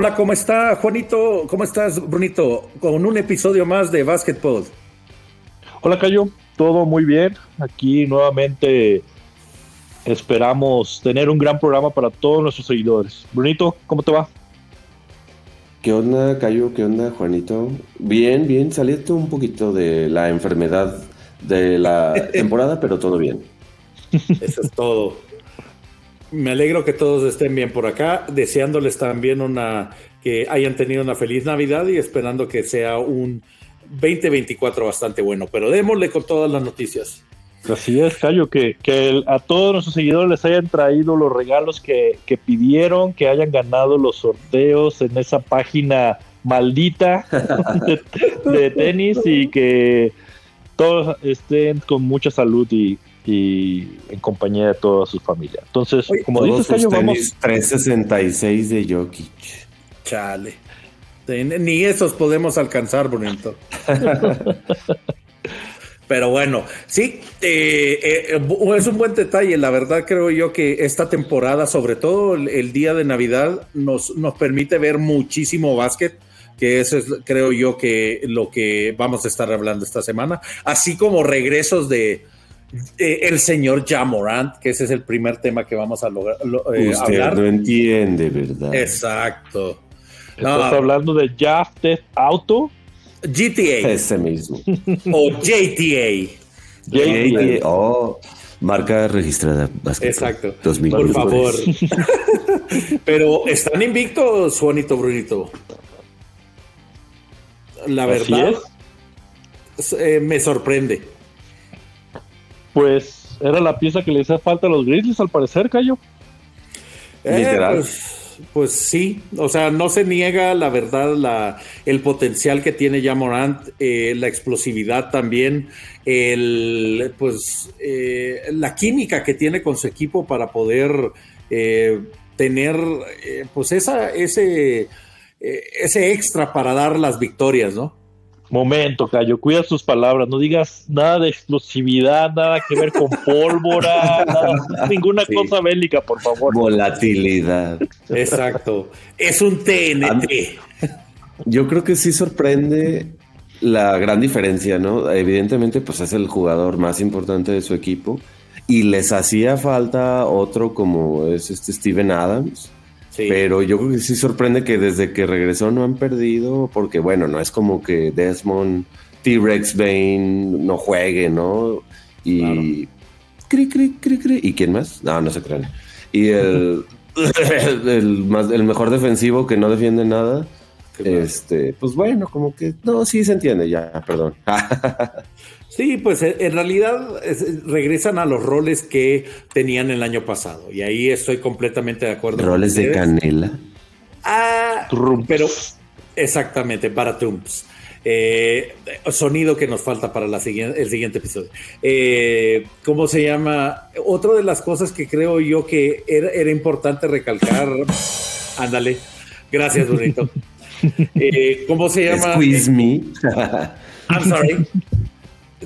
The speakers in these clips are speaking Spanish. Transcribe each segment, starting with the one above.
Hola, ¿cómo está Juanito? ¿Cómo estás, Brunito? Con un episodio más de Basketball. Hola, Cayo. Todo muy bien. Aquí nuevamente esperamos tener un gran programa para todos nuestros seguidores. Brunito, ¿cómo te va? ¿Qué onda, Cayo? ¿Qué onda, Juanito? Bien, bien. Saliste un poquito de la enfermedad de la temporada, pero todo bien. Eso es todo. Me alegro que todos estén bien por acá, deseándoles también una que hayan tenido una feliz Navidad y esperando que sea un 2024 bastante bueno. Pero démosle con todas las noticias. Así es, Cayo, que, a todos nuestros seguidores les hayan traído los regalos que, que, pidieron, que hayan ganado los sorteos en esa página maldita de, de tenis y que todos estén con mucha salud y, y en compañía de toda su familia. Entonces, como dices, Cayo, vamos. 366 de Jokic. Chale. Ni esos podemos alcanzar, bonito. Pero bueno, sí, eh, eh, es un buen detalle. La verdad creo yo que esta temporada, sobre todo el, el, día de Navidad, nos, nos permite ver muchísimo básquet, que eso es creo yo que lo que vamos a estar hablando esta semana, así como regresos de, eh, el señor Jamorant, que ese es el primer tema que vamos a lograr, lo, eh, Usted hablar. no entiende, ¿verdad? Exacto. ¿Estás hablando de Jaftet Auto? GTA. Ese mismo. o JTA. JTA. Oh, marca registrada. Exacto. 2000. Por favor. Pero están invictos, Juanito Brunito. La verdad, eh, me sorprende. Pues era la pieza que le hacía falta a los Grizzlies, al parecer, Cayo. Eh, pues, pues, sí, o sea, no se niega la verdad la, el potencial que tiene ya Morant, eh, la explosividad también, el, pues eh, la química que tiene con su equipo para poder eh, tener pues esa, ese, ese extra para dar las victorias, ¿no? Momento, Cayo, cuida sus palabras, no digas nada de explosividad, nada que ver con pólvora, nada, ninguna sí. cosa bélica, por favor. Volatilidad. Exacto. Es un TNT. Yo creo que sí sorprende la gran diferencia, ¿no? Evidentemente, pues es el jugador más importante de su equipo y les hacía falta otro como es este Steven Adams Sí. Pero yo creo que sí sorprende que desde que regresó no han perdido, porque bueno, no es como que Desmond, T-Rex Bane no juegue, ¿no? Y. Claro. Cri, cri, cri, cri. ¿Y quién más? No, no se crean. Y el, el, el, más, el mejor defensivo que no defiende nada. Este, pues bueno, como que no, sí se entiende ya, perdón. Sí, pues en realidad es, regresan a los roles que tenían el año pasado. Y ahí estoy completamente de acuerdo. ¿Roles de canela? Ah, Trumps. pero exactamente, para Trumps. Eh, sonido que nos falta para la siguiente, el siguiente episodio. Eh, ¿Cómo se llama? Otra de las cosas que creo yo que era, era importante recalcar. Ándale. Gracias, bonito. Eh, ¿Cómo se llama? Squeeze me. I'm sorry.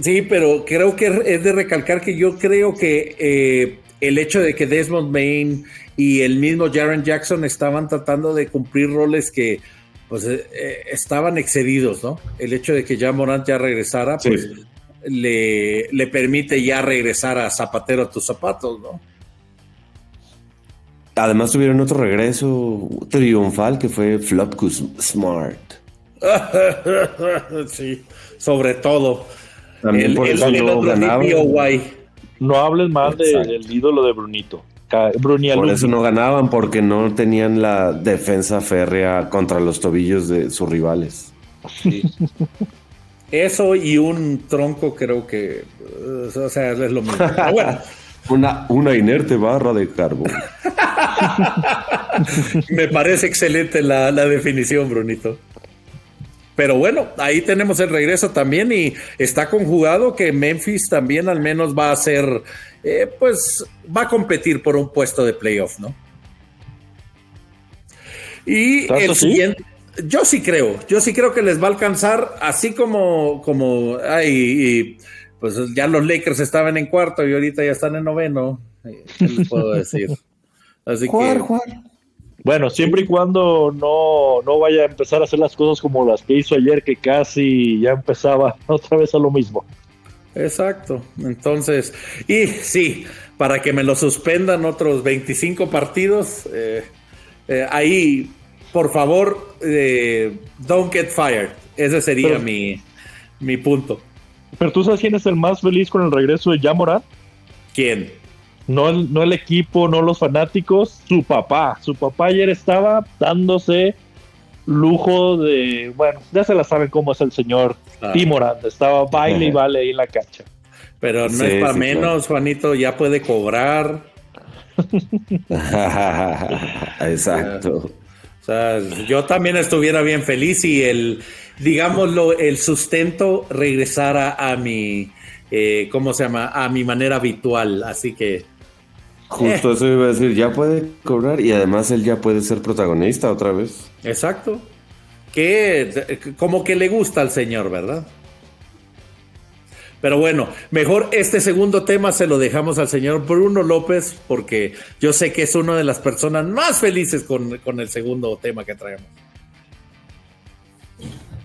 Sí, pero creo que es de recalcar que yo creo que eh, el hecho de que Desmond Bain y el mismo Jaren Jackson estaban tratando de cumplir roles que pues eh, estaban excedidos, ¿no? El hecho de que ya Morant ya regresara, pues sí. le, le, permite ya regresar a Zapatero a tus zapatos, ¿no? Además tuvieron otro regreso triunfal que fue Flopkus Smart. sí, sobre todo. También el, por el, eso el, no ganaba. No hables más de, del ídolo de Brunito. Brunialum. Por eso no ganaban, porque no tenían la defensa férrea contra los tobillos de sus rivales. Sí. Eso y un tronco creo que, o sea, es lo mismo. Pero bueno. Una, una, inerte barra de carbón. Me parece excelente la, la definición, Brunito. Pero bueno, ahí tenemos el regreso también y está conjugado que Memphis también al menos va a ser, eh, pues va a competir por un puesto de playoff, ¿no? Y el siguiente, sí? yo sí creo, yo sí creo que les va a alcanzar, así como, como, ay, y, pues ya los Lakers estaban en cuarto y ahorita ya están en noveno, ¿qué les puedo decir? Así jugar, que, jugar. Bueno, siempre y cuando no, no vaya a empezar a hacer las cosas como las que hizo ayer, que casi ya empezaba otra vez a lo mismo. Exacto. Entonces, y sí, para que me lo suspendan otros 25 partidos, eh, eh, ahí, por favor, eh, don't get fired. Ese sería mi, mi punto. Pero tú sabes quién es el más feliz con el regreso de Yamoran? ¿Quién? No el, no el equipo, no los fanáticos, su papá. Su papá ayer estaba dándose lujo de, bueno, ya se la saben cómo es el señor ah. estaba baile y baile ahí en la cancha. Pero no es para menos, Juanito, ya puede cobrar. Exacto. O sea, yo también estuviera bien feliz y el, digámoslo, el sustento regresara a mi, eh, ¿cómo se llama? A mi manera habitual. Así que. Justo eso iba a decir, ya puede cobrar y además él ya puede ser protagonista otra vez. Exacto. Que como que le gusta al señor, ¿verdad? Pero bueno, mejor este segundo tema se lo dejamos al señor Bruno López, porque yo sé que es una de las personas más felices con, con el segundo tema que traemos.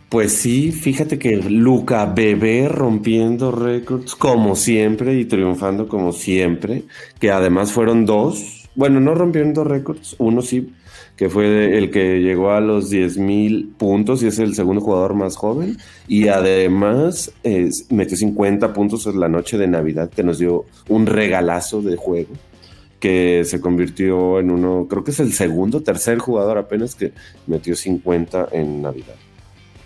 Pues sí, fíjate que Luca Bebé rompiendo récords como siempre y triunfando como siempre, que además fueron dos, bueno, no rompiendo récords, uno sí, que fue el que llegó a los 10.000 puntos y es el segundo jugador más joven, y además metió 50 puntos en la noche de Navidad, que nos dio un regalazo de juego que se convirtió en uno, creo que es el segundo, tercer jugador apenas que metió 50 en Navidad.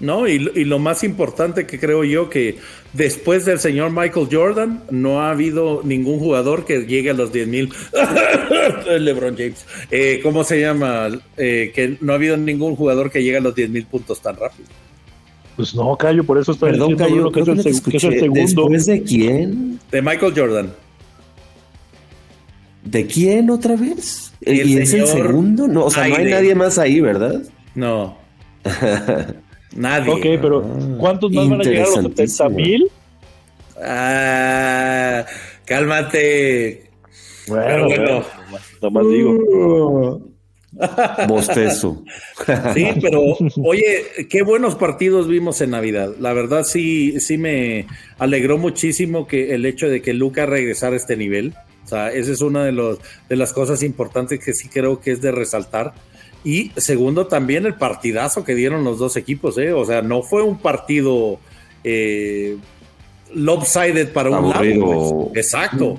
¿No? Y, lo más importante que creo yo que después del señor Michael Jordan no ha habido ningún jugador que llegue a los 10 mil. LeBron James. Eh, ¿Cómo se llama? Eh, que no ha habido ningún jugador que llegue a los 10 mil puntos tan rápido. Pues no, Cayo, por eso estoy Perdón, Cayo, que, es el, segundo. ¿Después de quién? De Michael Jordan. ¿De quién otra vez? ¿Y, es el segundo? No, o sea, no hay nadie más ahí, ¿verdad? No. Nadie. Ok, pero ¿cuántos más van a llegar a los 70 mil? Ah, cálmate. Bueno, bueno, nada más digo. Bostezo. Sí, pero oye, qué buenos partidos vimos en Navidad. La verdad sí, sí me alegró muchísimo que el hecho de que Luca regresara a este nivel. O sea, esa es una de, los, de las cosas importantes que sí creo que es de resaltar y segundo, también el partidazo que dieron los dos equipos, ¿eh? O sea, no fue un partido eh, lopsided para un lado. Pues. Exacto.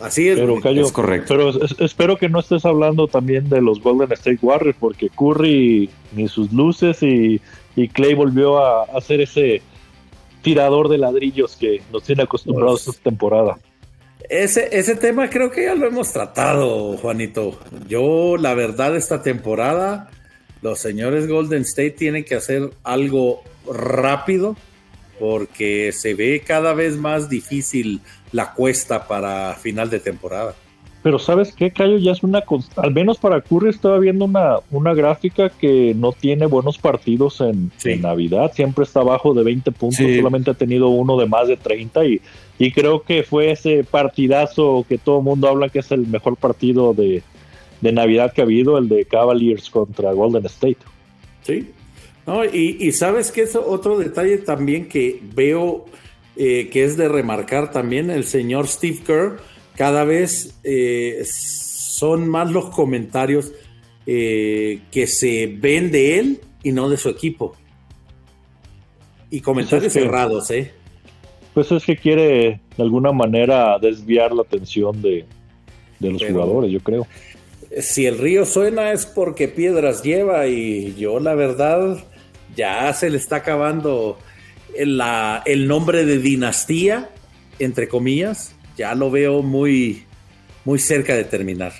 Así es, pero, es correcto. Pero espero que no estés hablando también de los Golden State Warriors, porque Curry ni sus luces y, Clay volvió a hacer ese tirador de ladrillos que nos tiene acostumbrados pues, esta temporada. Ese, ese tema creo que ya lo hemos tratado, Juanito. Yo, la verdad, esta temporada, los señores Golden State tienen que hacer algo rápido porque se ve cada vez más difícil la cuesta para final de temporada. Pero sabes qué, Cayo, ya es una, al menos para Curry estaba viendo una, una gráfica que no tiene buenos partidos en, Navidad, siempre está abajo de 20 puntos, solamente ha tenido uno de más de 30 y, y creo que fue ese partidazo que todo el mundo habla que es el mejor partido de, Navidad que ha habido, el de Cavaliers contra Golden State. Sí, no, y, sabes que es otro detalle también que veo eh, que es de remarcar también, el señor Steve Kerr cada vez eh, son más los comentarios eh, que se ven de él y no de su equipo. Y comentarios cerrados, ¿eh? Pues es que quiere de alguna manera desviar la atención de, los jugadores, yo creo. Si el río suena es porque piedras lleva y yo la verdad ya se le está acabando el nombre de dinastía, entre comillas, ya lo veo muy, muy cerca de terminar.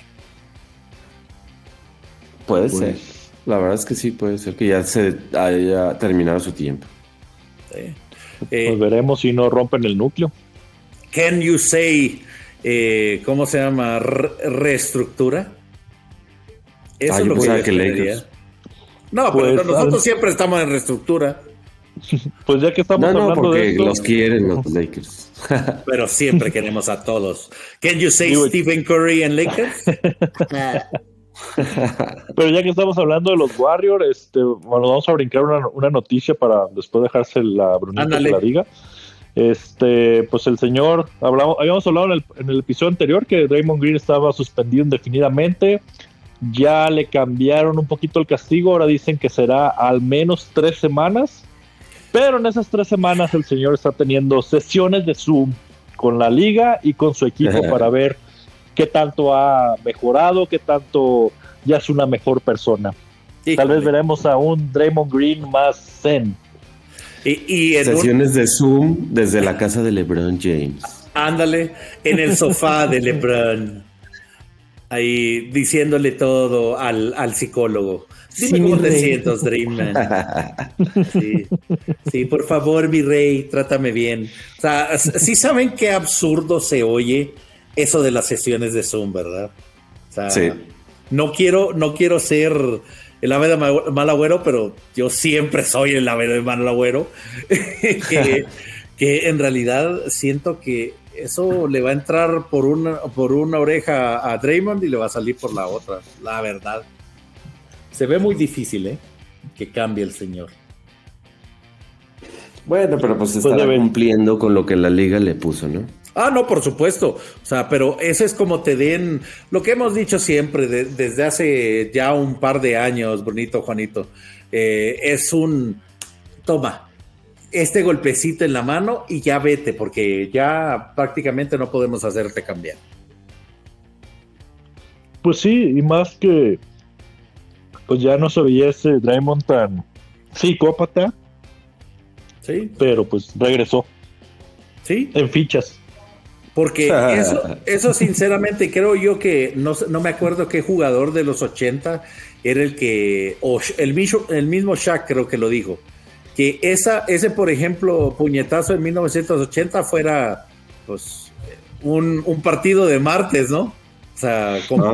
Puede pues, ser. La verdad es que sí, puede ser que ya se haya terminado su tiempo. pues eh, veremos si no rompen el núcleo. Can you say, eh, ¿cómo se llama? reestructura. Eso es lo que, que No, pero pues, nosotros siempre estamos en reestructura. pues ya que estamos hablando de esto, los quieren los Lakers. Pero siempre queremos a todos. Can you say Stephen Curry en Lakers? Pero ya que estamos hablando de los Warriors, este, bueno, vamos a brincar una, noticia para después dejarse la brunita que la diga. Este, pues el señor, hablamos, habíamos hablado en el, en el episodio anterior que Draymond Green estaba suspendido indefinidamente. Ya le cambiaron un poquito el castigo, ahora dicen que será al menos tres semanas. Pero en esas tres semanas el señor está teniendo sesiones de Zoom con la liga y con su equipo para ver qué tanto ha mejorado, qué tanto ya es una mejor persona. Tal vez veremos a un Draymond Green más zen. Y, Sesiones de Zoom desde la casa de LeBron James. Ándale, en el sofá de LeBron. Ahí diciéndole todo al, psicólogo. Dime sí, cómo te sientes, Dreamman. Sí. sí, por favor, mi rey, trátame bien. O sea, sí saben qué absurdo se oye eso de las sesiones de Zoom, ¿verdad? O sea, sí. no quiero, no quiero ser el ave de mal agüero, pero yo siempre soy el ave de mal agüero. que, que en realidad siento que eso le va a entrar por una, por una oreja a Draymond y le va a salir por la otra, la verdad. Se ve muy difícil, ¿eh? Que cambie el señor. Bueno, pero pues, pues está cumpliendo con lo que la liga le puso, ¿no? Ah, no, por supuesto. O sea, pero eso es como te den lo que hemos dicho siempre desde hace ya un par de años, bonito Juanito. Eh, es un toma este golpecito en la mano y ya vete, porque ya prácticamente no podemos hacerte cambiar. Pues sí, y más que pues ya no se veía ese Draymond tan psicópata. Sí. Pero pues regresó. Sí. En fichas. Porque eso, eso sinceramente creo yo que no, no me acuerdo qué jugador de los 80 era el que, o el, mismo, el mismo Shaq creo que lo dijo, que esa, ese por ejemplo puñetazo en 1980 fuera pues un, partido de martes, ¿no? O sea, ah,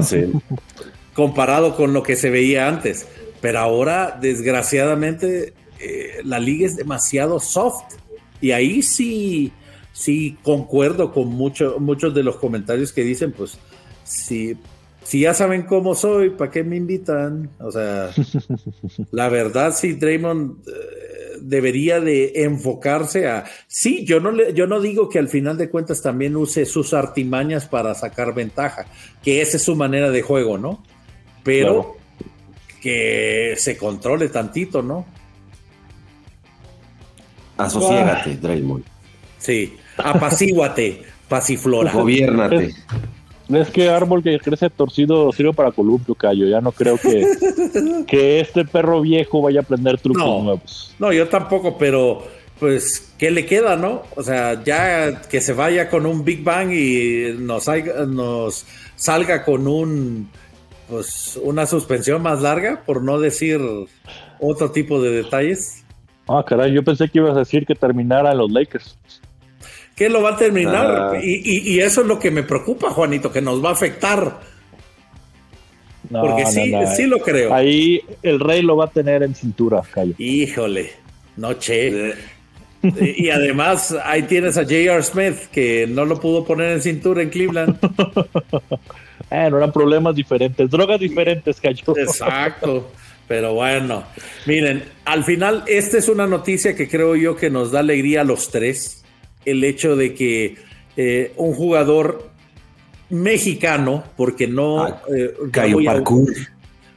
comparado con lo que se veía antes. Pero ahora, desgraciadamente, eh, la liga es demasiado soft. Y ahí sí sí concuerdo con mucho, muchos de los comentarios que dicen, pues, si, si ya saben cómo soy, ¿para qué me invitan? O sea, la verdad, sí, Draymond eh, debería de enfocarse a, sí, yo no, le, yo no digo que al final de cuentas también use sus artimañas para sacar ventaja, que esa es su manera de juego, ¿no? Pero que se controle tantito, ¿no? Asociégate, Draymond. Sí, apacíguate, pasiflora. Gobiernate. Es, que árbol que crece torcido sirve para columpio, Cayo. Ya no creo que, que este perro viejo vaya a aprender trucos nuevos. No, yo tampoco, pero pues, ¿qué le queda, no? O sea, ya que se vaya con un Big Bang y nos, salga, nos salga con un, pues, una suspensión más larga, por no decir otro tipo de detalles. Ah, caray, yo pensé que ibas a decir que terminara los Lakers que lo va a terminar. Ah. Y, eso es lo que me preocupa, Juanito, que nos va a afectar. Porque sí, sí lo creo. Ahí el rey lo va a tener en cintura, Cayo. Híjole, noche. y además ahí tienes a J.R. Smith, que no lo pudo poner en cintura en Cleveland. bueno, eran problemas diferentes, drogas diferentes, Cayo. Exacto. Pero bueno, miren, al final esta es una noticia que creo yo que nos da alegría a los tres el hecho de que eh, un jugador mexicano, porque no... Ah, eh, Parkour.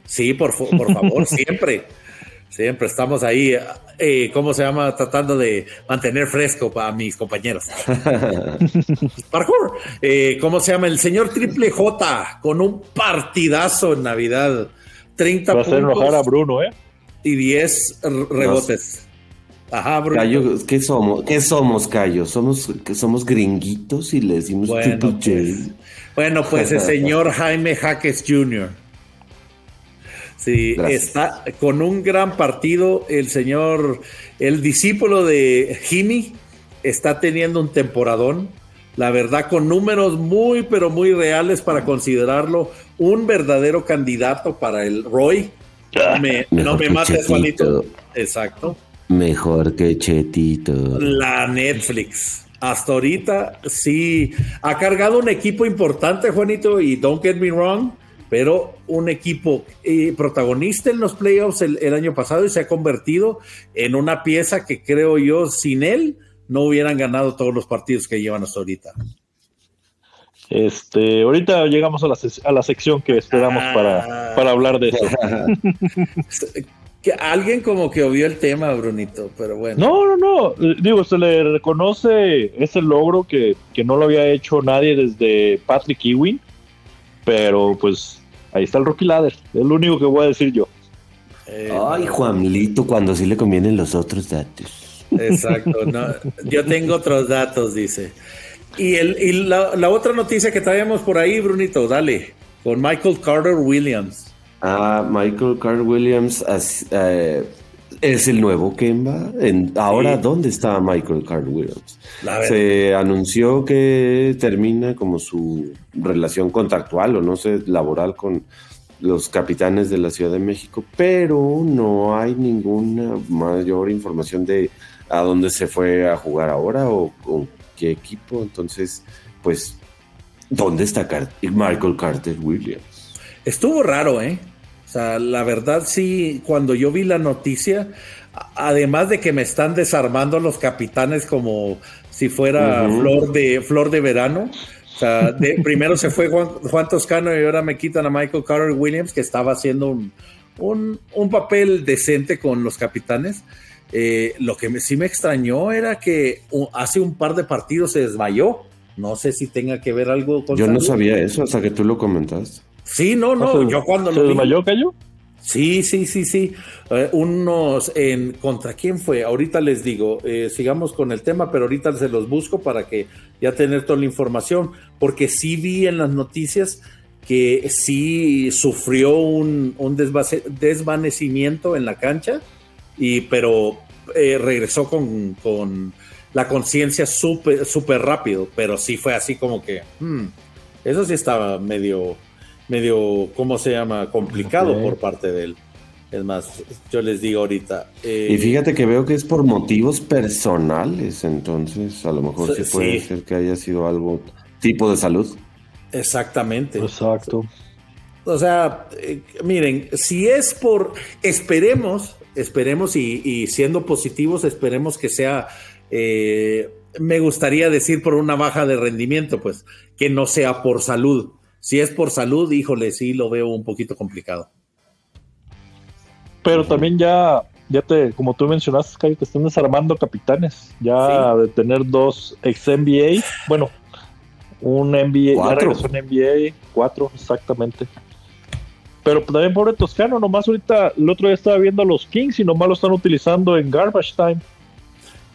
Sí, por, por favor, siempre. Siempre estamos ahí, eh, ¿cómo se llama? Tratando de mantener fresco para mis compañeros. Parkour. Eh, ¿Cómo se llama? El señor Triple J con un partidazo en Navidad. 30 Va a hacer enojar a Bruno, ¿eh? Y 10 rebotes. Ajá, ¿qué somos? ¿Qué somos, Cayo? ¿Somos, somos gringuitos y le decimos bueno, pues, bueno, pues el señor Jaime Jaques Jr. Sí, está con un gran partido. El señor, el discípulo de Jimmy, está teniendo un temporadón. La verdad, con números muy, pero muy reales para considerarlo un verdadero candidato para el Roy. No me, no me mates, Juanito. Exacto. Mejor que Chetito. La Netflix. Hasta ahorita sí ha cargado un equipo importante, Juanito, y don't get me wrong, pero un equipo eh, protagonista en los playoffs el, año pasado y se ha convertido en una pieza que creo yo sin él no hubieran ganado todos los partidos que llevan hasta ahorita. Este, ahorita llegamos a la, a la sección que esperamos para, para hablar de eso. que alguien como que obvió el tema, Brunito, pero bueno. No, no, no. Digo, se le reconoce ese logro que, no lo había hecho nadie desde Patrick Ewing, pero pues ahí está el Rocky Ladder, es lo único que voy a decir yo. Eh, Ay, Juanlito, cuando sí le convienen los otros datos. Exacto, yo tengo otros datos, dice. Y, el, y la, la otra noticia que traemos por ahí, Brunito, dale, con Michael Carter Williams. Ah, Michael Carl Williams eh, es el nuevo Kemba. En, ahora, ¿dónde está Michael Carl Williams? Se anunció que termina como su relación contractual o no sé, laboral con los capitanes de la Ciudad de México, pero no hay ninguna mayor información de a dónde se fue a jugar ahora o con qué equipo. Entonces, pues, ¿dónde está Michael Carter Williams? Estuvo raro, ¿eh? O sea, la verdad sí, cuando yo vi la noticia, además de que me están desarmando los capitanes como si fuera flor, de, flor de verano. O sea, primero se fue Juan, Toscano y ahora me quitan a Michael Carter Williams, que estaba haciendo un, un, papel decente con los capitanes. Eh, lo que sí me extrañó era que hace un par de partidos se desmayó. No sé si tenga que ver algo con. Yo no sabía eso hasta que tú lo comentaste. Sí, no, no, yo cuando lo desmayó, Cayo? Sí, sí, sí, sí. Eh, unos en contra quién fue. Ahorita les digo, eh, sigamos con el tema, pero ahorita se los busco para que ya tener toda la información, porque sí vi en las noticias que sí sufrió un, un desvanecimiento en la cancha, y pero eh, regresó con, con la conciencia súper super rápido, pero sí fue así como que, hmm, eso sí estaba medio medio, ¿cómo se llama? Complicado por parte de él. Es más, yo les digo ahorita. Eh, y fíjate que veo que es por motivos personales, entonces a lo mejor sí puede ser que haya sido algo tipo de salud. Exactamente. Exacto. O sea, eh, miren, si es por, esperemos, esperemos y, siendo positivos, esperemos que sea, eh, me gustaría decir por una baja de rendimiento, pues, que no sea por salud si es por salud, híjole, sí lo veo un poquito complicado. Pero también ya, ya te, como tú mencionaste, Cayo, te están desarmando capitanes. Ya de tener dos ex NBA, bueno, un NBA, cuatro. un NBA, cuatro, exactamente. Pero también pobre Toscano, nomás ahorita el otro día estaba viendo a los Kings y nomás lo están utilizando en garbage time.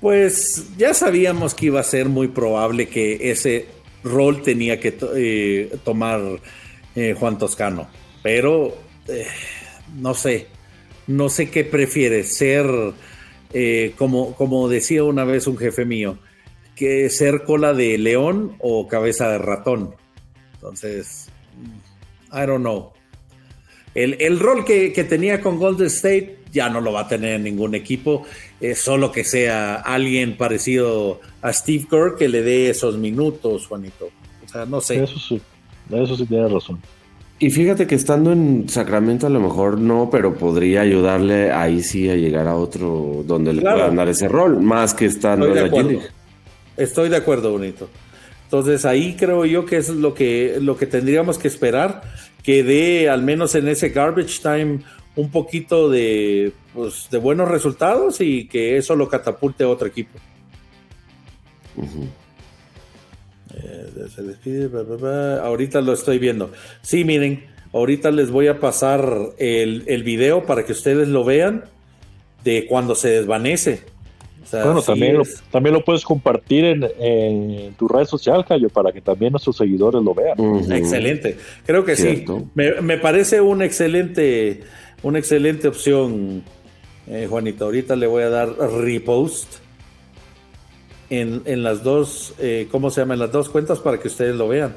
Pues ya sabíamos que iba a ser muy probable que ese rol tenía que eh, tomar eh, Juan Toscano. Pero eh, no sé, no sé qué prefiere, ser, como, como decía una vez un jefe mío, que ser cola de león o cabeza de ratón. Entonces, I don't know. El, rol que, que, tenía con Golden State ya no lo va a tener en ningún equipo, solo que sea alguien parecido a Steve Kerr que le dé esos minutos, Juanito. O sea, no sé. Eso sí, eso sí tiene razón. Y fíjate que estando en Sacramento a lo mejor no, pero podría ayudarle ahí sí a llegar a otro donde le puedan dar ese rol, más que estando en la G Estoy de acuerdo, bonito. Entonces ahí creo yo que es lo que, lo que tendríamos que esperar, que dé al menos en ese garbage time un poquito de, pues, de buenos resultados y que eso lo catapulte a otro equipo. Eh, se despide, ahorita lo estoy viendo. Sí, miren, ahorita les voy a pasar el, el video para que ustedes lo vean de cuando se desvanece. bueno, también, lo, también lo puedes compartir en, tu red social, Cayo, para que también nuestros seguidores lo vean. Excelente, creo que sí. Me, me, parece una excelente, una excelente opción, eh, Juanito. Ahorita le voy a dar repost en, las dos, eh, ¿cómo se llama? En las dos cuentas para que ustedes lo vean.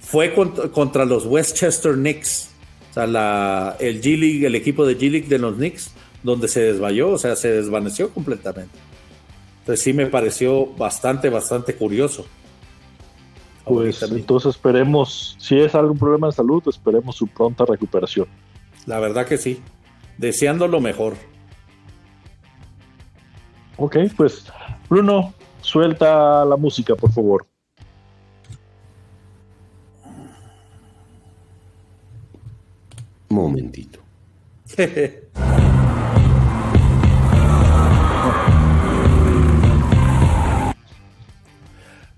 Fue contra, los Westchester Knicks. O sea, la, el G League, el equipo de G League de los Knicks donde se desvayó, o sea, se desvaneció completamente. Entonces sí me pareció bastante, bastante curioso. Pues entonces esperemos, si es algún problema de salud, esperemos su pronta recuperación. La verdad que sí, deseando lo mejor. Ok, pues Bruno, suelta la música, por favor. Momentito.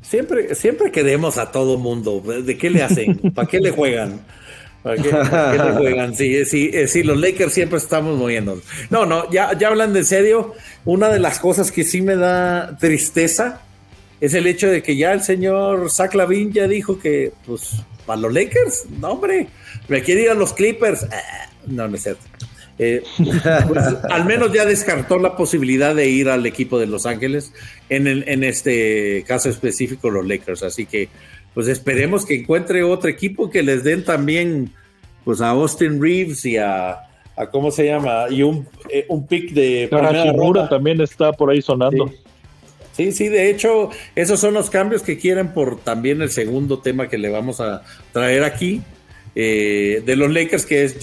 Siempre, siempre queremos a todo mundo. ¿De qué le hacen? ¿Para qué le juegan? ¿Para qué, juegan? Sí, sí, eh, los Lakers siempre estamos moviendo. No, no, ya, ya hablan de serio. Una de las cosas que sí me da tristeza es el hecho de que ya el señor Zach Lavin ya dijo que, pues, para los Lakers, no, hombre, me quiere ir a los Clippers. Ah, no, no es cierto. Eh, pues, al menos ya descartó la posibilidad de ir al equipo de Los Ángeles, en, en este caso específico los Lakers. Así que, pues esperemos que encuentre otro equipo que les den también, pues a Austin Reeves y a, ¿cómo se llama? Y un, eh, un pick de... también está por ahí sonando. Sí. sí. de hecho, esos son los cambios que quieren por también el segundo tema que le vamos a traer aquí. Eh, de los Lakers, que es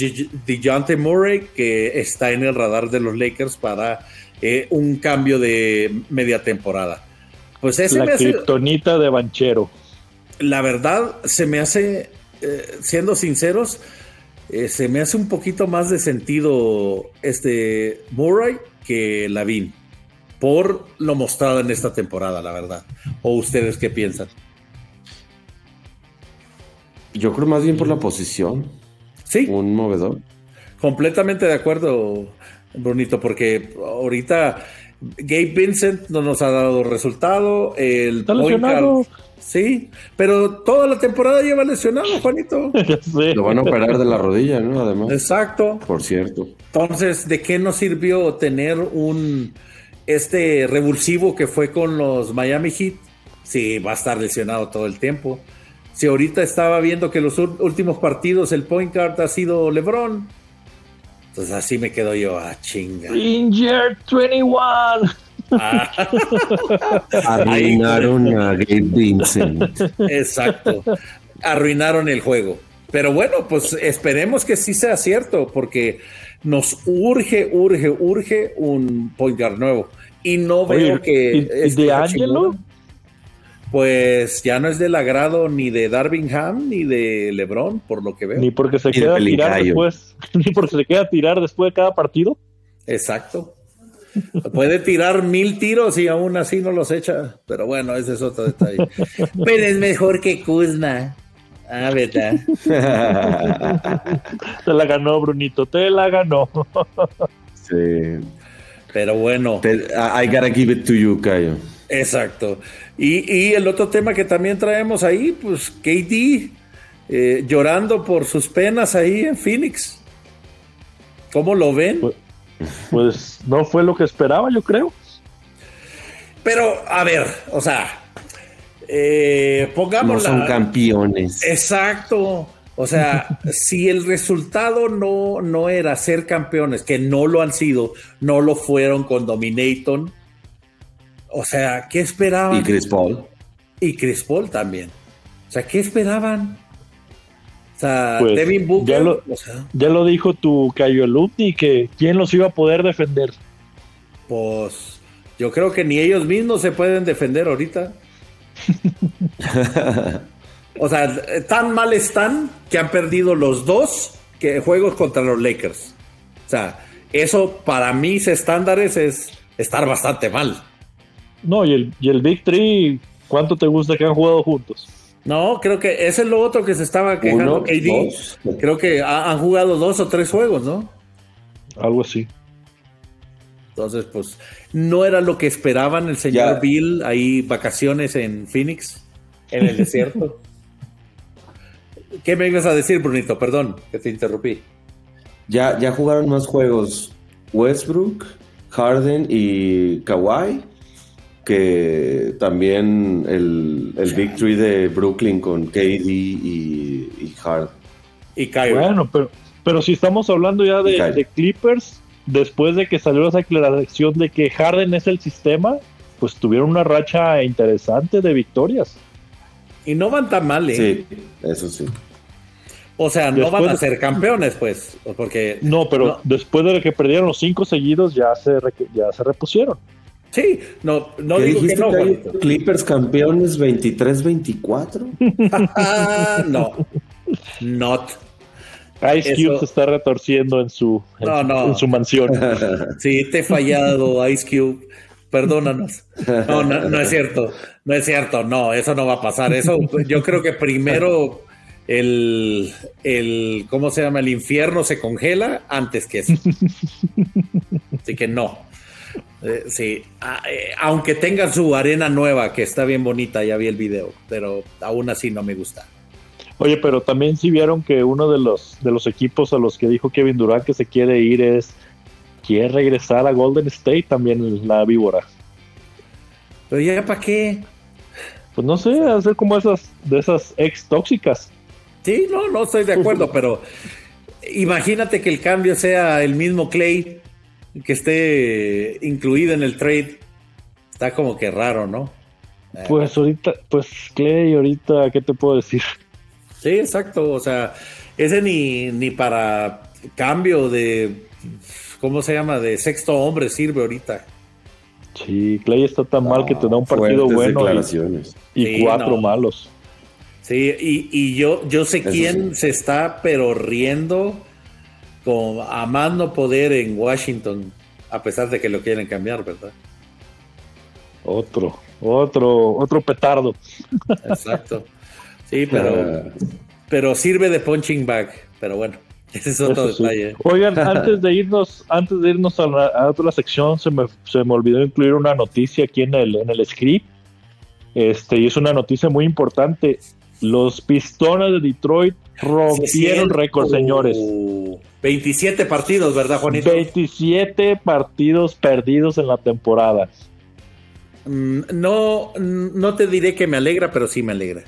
DeJounte Murray, que está en el radar de los Lakers para eh, un cambio de media temporada. Pues ese La criptonita de Banchero. La verdad, se me hace, eh, siendo sinceros, se me hace un poquito más de sentido este Murray que Lavin, por lo mostrado en esta temporada, la verdad. ¿O ustedes qué piensan? Yo creo más bien por la posición. Sí. Un movedor. Completamente de acuerdo, Brunito, porque ahorita Gabe Vincent no nos ha dado resultado. El Está lesionado. Sí, pero toda la temporada lleva lesionado, Juanito. Lo van a operar de la rodilla, ¿no? Además. Exacto. Por cierto. Entonces, ¿de qué nos sirvió tener un este revulsivo que fue con los Miami Heat? Sí, va a estar lesionado todo el tiempo. Si ahorita estaba viendo que los últimos partidos el point guard ha sido LeBron, entonces así me quedo yo, a ah, chinga. Injured 21. Arruinaron a Gabe Vincent. Exacto. Arruinaron el juego. Pero bueno, pues esperemos que sí sea cierto, porque nos urge, urge, urge un point guard nuevo. Y no veo que. ¿Y, de Angelo? pues ya no es del agrado ni de Darvingham ni de LeBron, por lo que veo. Ni porque se queda a tirar después, ni porque se queda a tirar después de cada partido. Exacto. Puede tirar mil tiros y aún así no los echa. Pero bueno, ese es otro detalle. Pero es mejor que Kuzma. Ah, verdad. te la ganó, Brunito, te la ganó. sí. Pero bueno. I gotta give it to you, Cayo. Exacto. Y, el otro tema que también traemos ahí, pues KD eh, llorando por sus penas ahí en Phoenix. ¿Cómo lo ven? Pues, pues, no fue lo que esperaba, yo creo. Pero, a ver, o sea, eh, pongamos. No son campeones. Exacto. O sea, si el resultado no, no era ser campeones, que no lo han sido, no lo fueron con Dominaton o sea, ¿qué esperaban? Y Chris Paul. Y Chris Paul también. O sea, ¿qué esperaban? O sea, pues, Devin Booker. Ya lo, dijo tu Cayo Lupti que quién los iba a poder defender. Pues yo creo que ni ellos mismos se pueden defender ahorita. o sea, tan mal están que han perdido los dos que juegos contra los Lakers. O sea, eso para mis estándares es estar bastante mal. No, y el, y el Big Three, ¿cuánto te gusta que han jugado juntos? No, creo que ese es lo otro que se estaba quejando Creo que han jugado dos o tres juegos, ¿no? Algo así. Entonces, pues, no era lo que esperaban el señor Bill ahí vacaciones en Phoenix, en el desierto. ¿Qué me ibas a decir, Brunito? Perdón, que te interrumpí. Ya, ya jugaron más juegos Westbrook, Harden y Kawhi que también el, el victory de Brooklyn con KD y, y Hard. Y Kyrie. Bueno, pero, pero si estamos hablando ya de, Clippers, después de que salió esa declaración de que Harden es el sistema, pues tuvieron una racha interesante de victorias. Y no van tan mal, ¿eh? Sí, eso sí. O sea, no van a ser campeones, pues, porque... No, pero después de que perdieron los cinco seguidos, ya se, ya se repusieron. Sí, no, no digo que no. Clippers campeones 23-24. no, not. Ice Cube se está retorciendo en su, en, su mansión. Sí, te he fallado, Ice Cube. Perdónanos. No, no, no es cierto. No es cierto. No, eso no va a pasar. Eso, yo creo que primero el, el, ¿cómo se llama? El infierno se congela antes que eso. Así que no. Eh, sí, ah, eh, aunque tenga su arena nueva, que está bien bonita, ya vi el video, pero aún así no me gusta. Oye, pero también sí vieron que uno de los, de los equipos a los que dijo Kevin Durant que se quiere ir es, quiere regresar a Golden State también la víbora. Pero ya para qué? Pues no sé, hacer como esas, de esas ex tóxicas. Sí, no, no estoy de acuerdo, pero imagínate que el cambio sea el mismo Clay que esté incluido en el trade, está como que raro, ¿no? Pues ahorita, pues Clay, ahorita, ¿qué te puedo decir? Sí, exacto, o sea, ese ni, ni para cambio de, ¿cómo se llama? De sexto hombre sirve ahorita. Sí, Clay está tan mal que te da un partido bueno y, cuatro malos. Sí, y, yo, yo sé quién se está pero riendo con amando poder en Washington, a pesar de que lo quieren cambiar, ¿verdad? Otro, otro, otro petardo. Exacto. Sí, pero, pero sirve de punching bag, pero bueno. Ese es otro detalle. Oigan, antes de irnos, antes de irnos a, la, otra sección, se me, se me olvidó incluir una noticia aquí en el, en el script. Este, y es una noticia muy importante. Los pistones de Detroit rompieron récord, señores. 27 partidos, ¿verdad, Juanito? 27 partidos perdidos en la temporada. Mm, no, no te diré que me alegra, pero sí me alegra.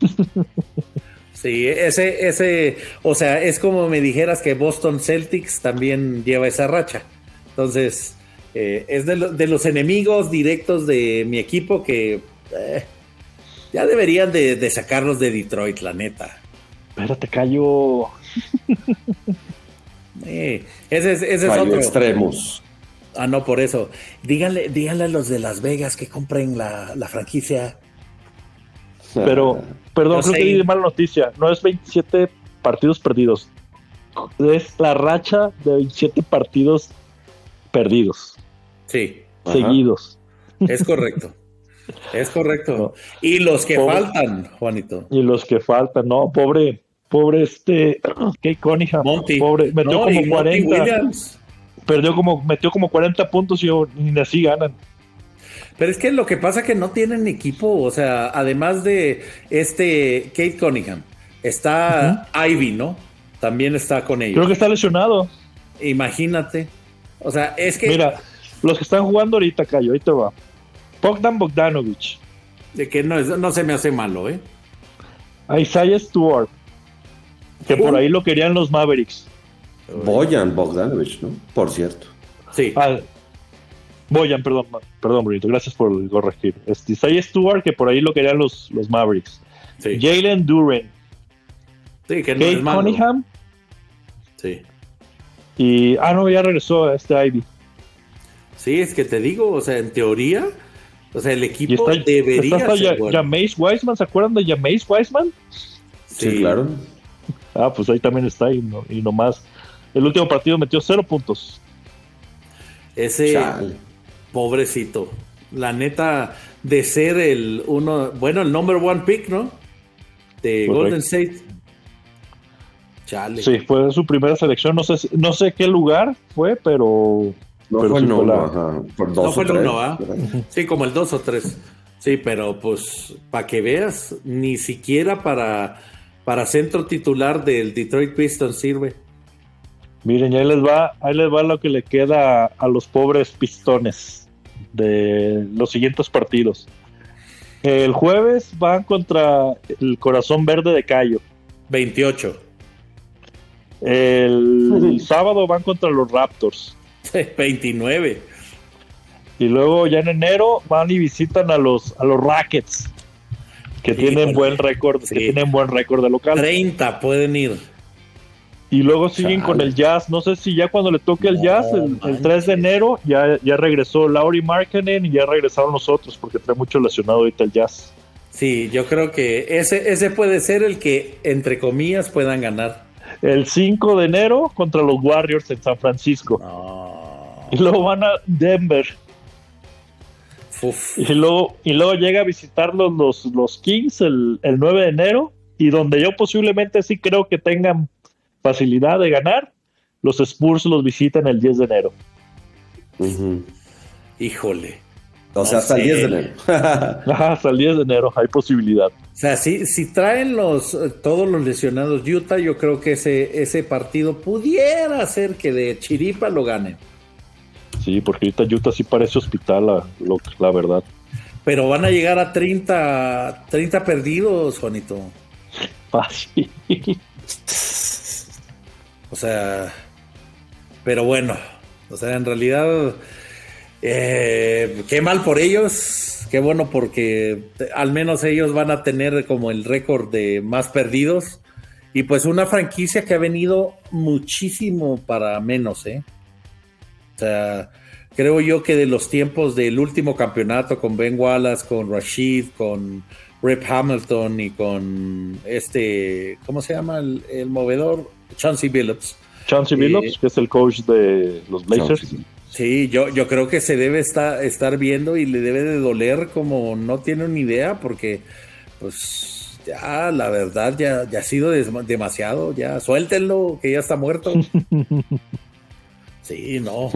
sí, ese, ese, o sea, es como me dijeras que Boston Celtics también lleva esa racha. Entonces, eh, es de, los enemigos directos de mi equipo que eh, ya deberían de, de sacarlos de Detroit, la neta. Espérate, callo. ese es, ese es otro. extremos. Ah, no, por eso. Díganle, díganle a los de Las Vegas que compren la, franquicia. Pero, perdón, creo que di mala noticia. No es 27 partidos perdidos. Es la racha de 27 partidos perdidos. Sí. Seguidos. Es correcto. Es correcto. Y los que faltan, Juanito. Y los que faltan, no, pobre, pobre este Kate Cunningham. Pobre, metió como 40. Perdió como, metió como 40 puntos y, ni así ganan. Pero es que lo que pasa es que no tienen equipo, o sea, además de este Kate Cunningham, está Ivy, ¿no? También está con ellos. Creo que está lesionado. Imagínate. O sea, es que. Mira, los que están jugando ahorita, Cayo, ahí te va. Bogdan Bogdanovich. De que no, no se me hace malo, ¿eh? Isaiah Stewart. Que por ahí lo querían los Mavericks. Boyan Bogdanovich, ¿no? Por cierto. Sí. Ah, Boyan, perdón, perdón, Brito, gracias por corregir. Este, Isaiah Stewart, que por ahí lo querían los, los Mavericks. Sí. Jalen Duren. Sí, que no Kate Cunningham. Sí. Y, ah, no, ya regresó a este Ivy. Sí, es que te digo, o sea, en teoría, o sea, el equipo debería está ser Jameis Wiseman, ¿se acuerdan de Jameis Wiseman? Sí, claro. Ah, pues ahí también está y, no, y nomás. El último partido metió cero puntos. Ese pobrecito. La neta, de ser el uno, bueno, el number one pick, ¿no? De Golden State. Chale. Sí, fue su primera selección. No sé, no sé qué lugar fue, pero no fue el uno, no fue el uno, ¿ah? Sí, como el dos o tres. Sí, pero pues para que veas, ni siquiera para, para centro titular del Detroit Pistons sirve. Miren, ahí les va, ahí les va lo que le queda a los pobres pistones de los siguientes partidos. El jueves van contra el Corazón Verde de Cayo. 28. El sábado van contra los Raptors. 29. Y luego ya en enero van y visitan a los a los Rackets, que tienen buen récord, que tienen buen récord de local. 30 pueden ir. Y luego siguen con el Jazz. No sé si ya cuando le toque el Jazz, el, 3 de enero, ya, ya regresó Laurie Markkinen y ya regresaron los otros, porque trae mucho lesionado ahorita el Jazz. Sí, yo creo que ese, ese puede ser el que, entre comillas, puedan ganar. El 5 de enero contra los Warriors en San Francisco. Y luego van a Denver. Y luego, y luego llega a visitar los, los Kings el, el 9 de enero. Y donde yo posiblemente sí creo que tengan facilidad de ganar, los Spurs los visitan el 10 de enero. Híjole. O sea, hasta el 10 de enero. hasta el 10 de enero hay posibilidad. O sea, si, si traen los todos los lesionados Utah, yo creo que ese, ese partido pudiera ser que de chiripa lo ganen. Sí, porque ahorita Utah sí parece hospital, la, la verdad. Pero van a llegar a 30, 30 perdidos, Juanito. Fácil. O sea, pero bueno, o sea, en realidad, eh, qué mal por ellos, qué bueno porque al menos ellos van a tener como el récord de más perdidos y pues una franquicia que ha venido muchísimo para menos, ¿eh? O sea, creo yo que de los tiempos del último campeonato con Ben Wallace, con Rashid, con Rip Hamilton y con este, ¿cómo se llama el, el movedor? Chauncey Billups. Chauncey eh, Billups, que es el coach de los Blazers. Sí, yo, yo creo que se debe estar, estar viendo y le debe de doler como no tiene ni idea porque pues ya la verdad ya, ya ha sido demasiado, ya suéltenlo, que ya está muerto. sí, no,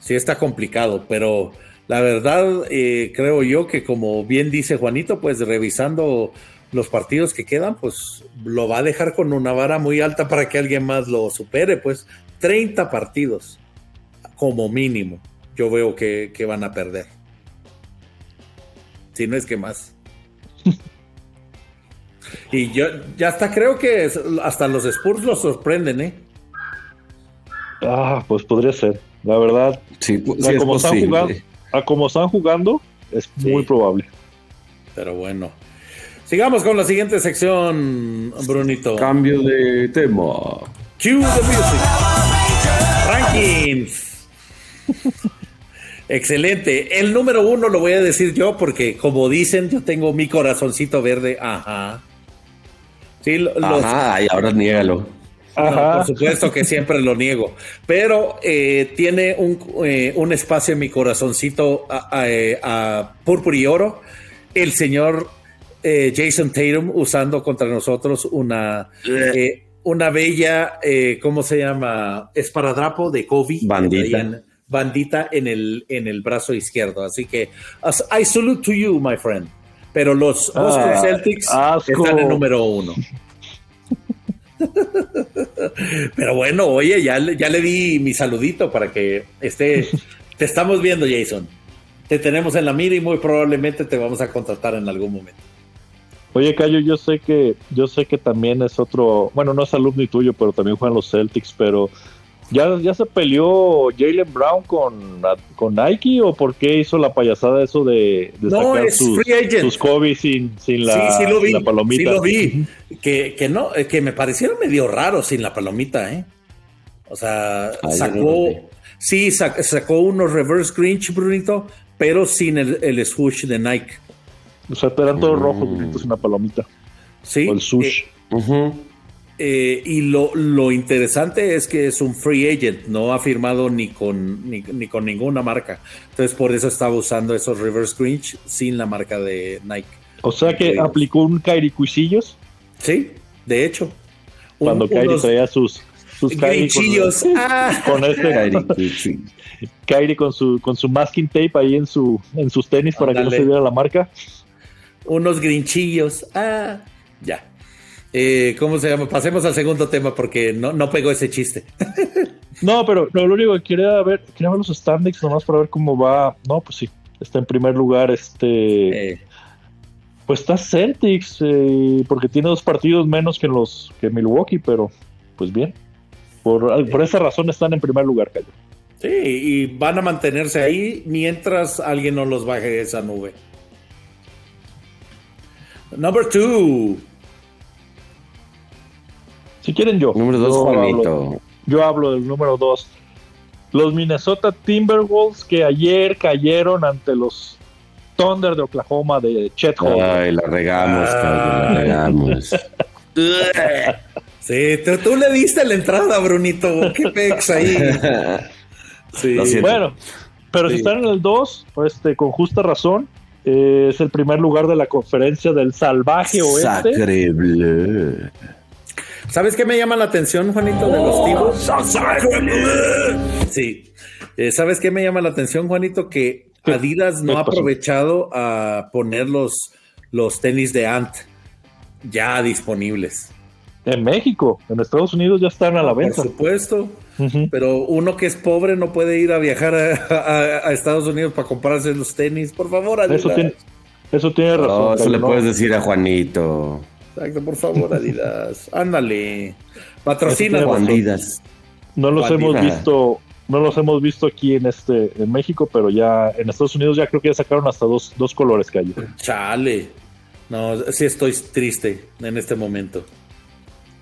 sí está complicado, pero la verdad eh, creo yo que como bien dice Juanito, pues revisando los partidos que quedan, pues lo va a dejar con una vara muy alta para que alguien más lo supere, pues 30 partidos como mínimo, yo veo que, van a perder. Si no es que más. y yo ya hasta creo que hasta los Spurs los sorprenden, ¿eh? Ah, pues podría ser. La verdad, sí, como están jugando, a como están jugando, es muy probable. Pero bueno, Sigamos con la siguiente sección, Brunito. Cambio de tema. Cue the music. Rankings. Excelente. El número uno lo voy a decir yo porque, como dicen, yo tengo mi corazoncito verde. Ajá. Sí, Ajá, y ahora niégalo. por supuesto que siempre lo niego. Pero eh, tiene un, eh, un, espacio en mi corazoncito a, a, a púrpura y oro. El señor eh, Jason Tatum usando contra nosotros una, eh, una bella, eh, ¿cómo se llama? Esparadrapo de Kobe. Bandita. Bandita en el, en el brazo izquierdo. Así que, I salute to you, my friend. Pero los Boston ah, Celtics están en número uno. Pero bueno, oye, ya, ya le di mi saludito para que esté. Te estamos viendo, Jason. Te tenemos en la mira y muy probablemente te vamos a contratar en algún momento. Oye, Cayo, yo sé que yo sé que también es otro, bueno, no es alumno y tuyo, pero también juegan los Celtics, pero ¿ya, ya se peleó Jalen Brown con, con Nike o por qué hizo la payasada eso de, sacar sus, sus Kobe sin, sin, la, sí, sí lo vi, la palomita? Sí lo vi, que, que no, que me parecieron medio raro sin la palomita, ¿eh? O sea, sacó, sí, sacó unos reverse grinch, Brunito, pero sin el, el swoosh de Nike. O sea, eran todos mm. rojos, es una palomita. Sí. O el sush. Eh, eh, y lo, lo, interesante es que es un free agent, no ha firmado ni con, ni, con ninguna marca. Entonces, por eso estaba usando esos reverse Grinch sin la marca de Nike. O sea que aplicó un Kairi Cuisillos. Sí, de hecho. Cuando Kairi traía sus, sus Grinchillos. Con, ah. con este Kairi con su, con su masking tape ahí en, su, en sus tenis para que no se viera la marca unos grinchillos. Ah, ya. Eh, ¿Cómo se llama? Pasemos al segundo tema porque no, no pegó ese chiste. no, pero lo único que quería ver, quería ver los standings nomás para ver cómo va. No, pues sí, está en primer lugar este. Eh. Pues está Celtics, eh, porque tiene dos partidos menos que los que Milwaukee, pero pues bien. Por, por esa razón están en primer lugar, Cayo. Sí, y van a mantenerse ahí mientras alguien no los baje de esa nube. Number two. Si quieren yo. Número dos, yo Juanito. Hablo, yo hablo del número dos. Los Minnesota Timberwolves que ayer cayeron ante los Thunder de Oklahoma de Chet Holmgren. Ay, la regamos, Cayo, la regamos. Sí, tú, tú le diste la entrada, Brunito. Qué pex ahí. Sí. Bueno, pero Sí. si están en el 2, este, con justa razón, eh, es el primer lugar de la conferencia del salvaje oeste. Sacre bleu. ¿Sabes qué me llama la atención, Juanito, de los Tigos? Sí. Eh, ¿Sabes qué me llama la atención, Juanito? Que Adidas no ¿Qué ha aprovechado a poner los, los tenis de Ant ya disponibles. En México, en Estados Unidos ya están a la Por venta. supuesto. Ujú. Pero uno que es pobre no puede ir a viajar a, a- a Estados Unidos para comprarse los tenis. Por favor, Adidas. Eso tiene, eso tiene razón. Oh, eso le ¿no? puedes decir a Juanito. Exacto, por favor, Adidas. Ándale. Patrocina. Juanidas. No los hemos visto, no los hemos visto aquí en este, en México, pero ya en Estados Unidos ya creo que ya sacaron hasta dos, dos colores, Cayo. Chale. No, sí estoy triste en este momento.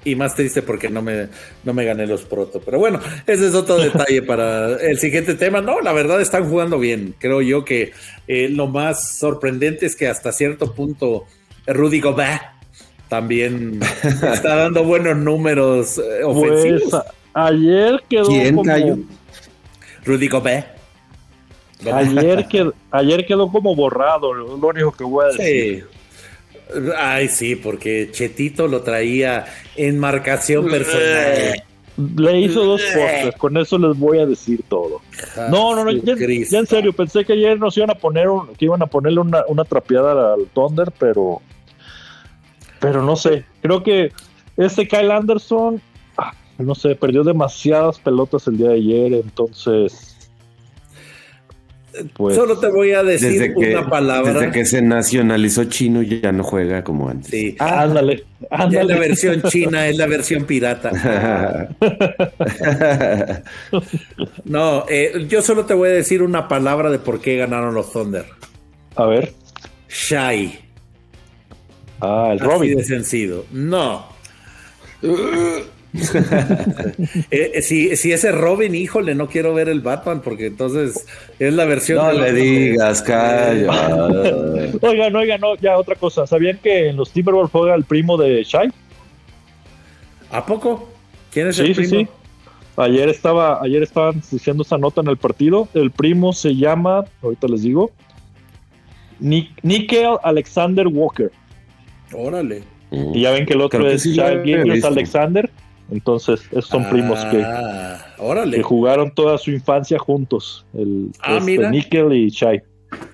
Y más triste porque no me, no me gané los proto. Pero bueno, ese es otro detalle para el siguiente tema. No, la verdad están jugando bien. Creo yo que eh, lo más sorprendente es que hasta cierto punto Rudy Gobert también está dando buenos números eh, ofensivos. Pues a- ayer quedó ¿Quién, como, Cayo? Rudy Gobert. ayer, quedó, ayer quedó como borrado, lo lo único que voy a decir. Sí. Ay, sí, porque Chetito lo traía en marcación personal. Le hizo dos postes, con eso les voy a decir todo. No, no, no, ya, en serio, pensé que ayer nos iban a poner un- que iban a ponerle una, una trapeada al Thunder, pero pero no sé, creo que este Kyle Anderson, ah, no sé, perdió demasiadas pelotas el día de ayer, entonces pues Solo te voy a decir Desde que, una palabra. desde que se nacionalizó chino ya no juega como antes. Sí. ándale, Ya es la ándale. versión china, es la versión pirata. No, eh, yo solo te voy a decir una palabra de por qué ganaron los Thunder. A ver, Shy. Ah, el Así Robin. de sencillo. No. Eh, eh, si, si ese Robin, híjole, no quiero ver el Batman porque entonces es la versión. no de- le digas, Cayo. Oigan, oigan, no, ya otra cosa. ¿Sabían que en los Timberwolves juega el primo de Shai? ¿A poco? ¿Quién es Sí, el sí, primo? sí. Ayer estaba, ayer estaban diciendo esa nota en el partido. El primo se llama, ahorita les digo, Ni- Nickel Alexander Walker. Órale. Y ya ven que el otro Creo es sí. Alexander. Entonces, esos son primos que, Ah, órale. que jugaron toda su infancia juntos. El Ah, este, mira. Nickel y Shai.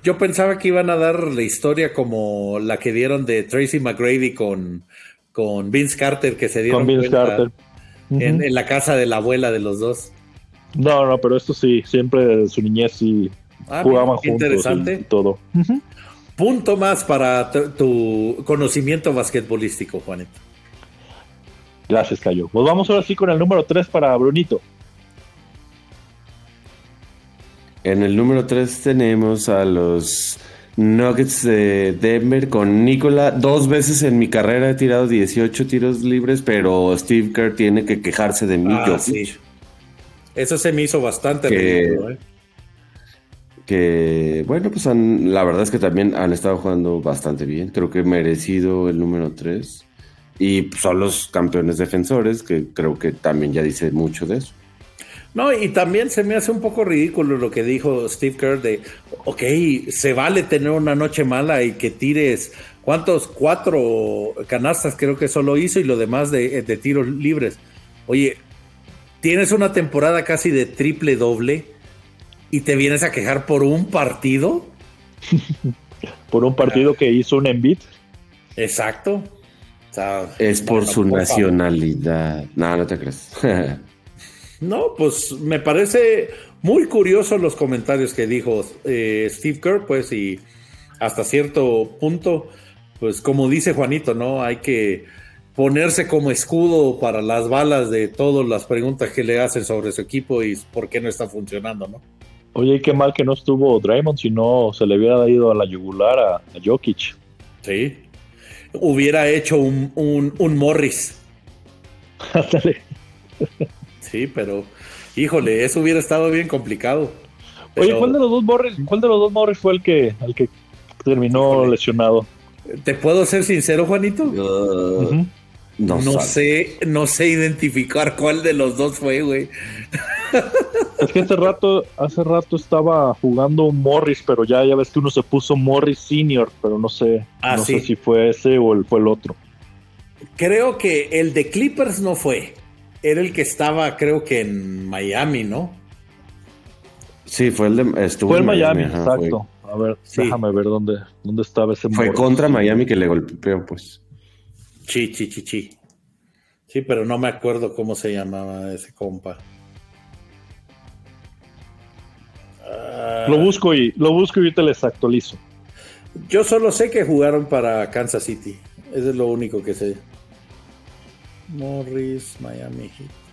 Yo pensaba que iban a dar la historia como la que dieron de Tracy McGrady con, con Vince Carter, que se dieron Con Vince Carter. en, la casa de la abuela de los dos. No, no, pero esto sí, siempre de su niñez sí Ah, jugaban mira, juntos interesante. y todo. Punto más para tu, conocimiento basquetbolístico, Juanito. Gracias, Cayo. Pues vamos ahora sí con el número 3 para Brunito. En el número 3 tenemos a los Nuggets de Denver con Nicola. Dos veces en mi carrera he tirado 18 tiros libres, pero Steve Kerr tiene que quejarse de mí. Ah, sí. Eso se me hizo bastante Que- ridículo, ¿eh? Que, bueno, pues han- la verdad es que también han estado jugando bastante bien. Creo que merecido el número 3. Y son los campeones defensores, que creo que también ya dice mucho de eso. No, y también se me hace un poco ridículo lo que dijo Steve Kerr de, ok, se vale tener una noche mala y que tires, ¿cuántos? Cuatro canastas creo que solo hizo y lo demás de, de tiros libres. Oye, tienes una temporada casi de triple doble y te vienes a quejar por un partido. Por un partido que hizo un Embiid. Exacto. O sea, Es por su nacionalidad. No, no te crees. No, pues me parece muy curioso los comentarios que dijo eh, Steve Kerr, pues, y hasta cierto punto, pues como dice Juanito, ¿no? Hay que ponerse como escudo para las balas de todas las preguntas que le hacen sobre su equipo y por qué no está funcionando, ¿no? Oye, qué mal que no estuvo Draymond, si no se le hubiera ido a la yugular a, Jokic. Sí. Hubiera hecho un, un, Morris. sí, pero híjole, eso hubiera estado bien complicado. Oye, ¿cuál de los dos Morris, cuál de los dos Morris fue el que, el que terminó lesionado? ¿Te puedo ser sincero, Juanito? no, no sé, no sé identificar cuál de los dos fue, güey. Es que hace rato, hace rato estaba jugando Morris, pero ya, ya ves que uno se puso Morris Senior, pero no sé, ah, no sé si fue ese o el, fue el otro. Creo que el de Clippers no fue. Era el que estaba, creo que en Miami, ¿no? Sí, fue el de. Estuvo fue en Miami, exacto. A ver, déjame ver dónde, dónde estaba ese Fue contra Miami que le golpeó, pues. Sí, sí, sí, sí. Sí, pero no me acuerdo cómo se llamaba ese compa. Ah. lo busco y lo busco y te les actualizo. Yo solo sé que jugaron para Kansas City. Eso es lo único que sé. Morris, Miami Heat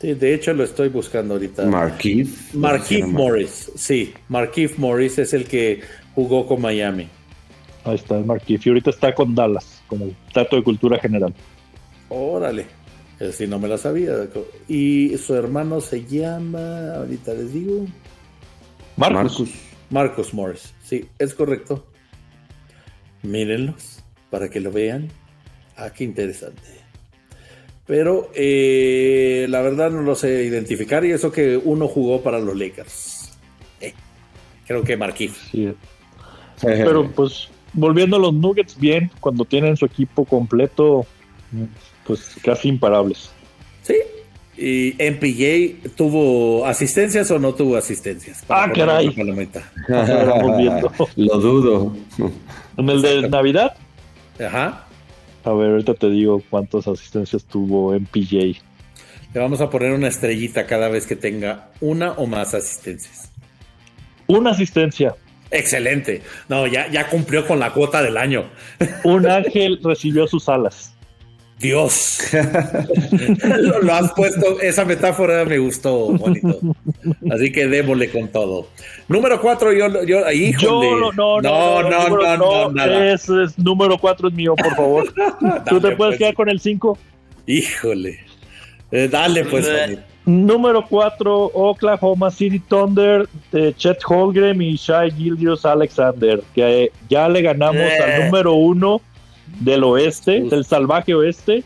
de hecho lo estoy buscando ahorita. Marquise. Marquise Morris, sí. Marquise Morris es el que jugó con Miami. Ahí está, Marquise. Y ahorita está con Dallas, como dato de cultura general. Órale. Si no me la sabía. Y su hermano se llama, ahorita les digo. Marcus. Marcus Morris. Sí, es correcto. Mírenlos para que lo vean. Ah, qué interesante pero eh, la verdad no lo sé identificar y eso que uno jugó para los Lakers. Eh, creo que Marquis. Pero pues volviendo a los Nuggets bien, cuando tienen su equipo completo, pues casi imparables. Sí. ¿Y MPJ tuvo asistencias o no tuvo asistencias? Ah, caray. Lo dudo. ¿En el de Navidad? Ajá. A ver, ahorita te digo cuántas asistencias tuvo MPJ. Le vamos a poner una estrellita cada vez que tenga una o más asistencias. Una asistencia. Excelente. No, ya, ya cumplió con la cuota del año. Un ángel recibió sus alas. Dios. lo, has puesto, esa metáfora me gustó, bonito. Así que démosle con todo. Número cuatro, yo, yo, híjole. Yo, no, no, no, no, no, no, nada. Es, número cuatro es mío, por favor. ¿Tú te puedes pues. quedar con el cinco? Híjole. Eh, dale, pues. Número cuatro, Oklahoma City Thunder de Chet Holgren y Shai Gildius Alexander, que ya le ganamos al eh. número uno del oeste, del salvaje oeste,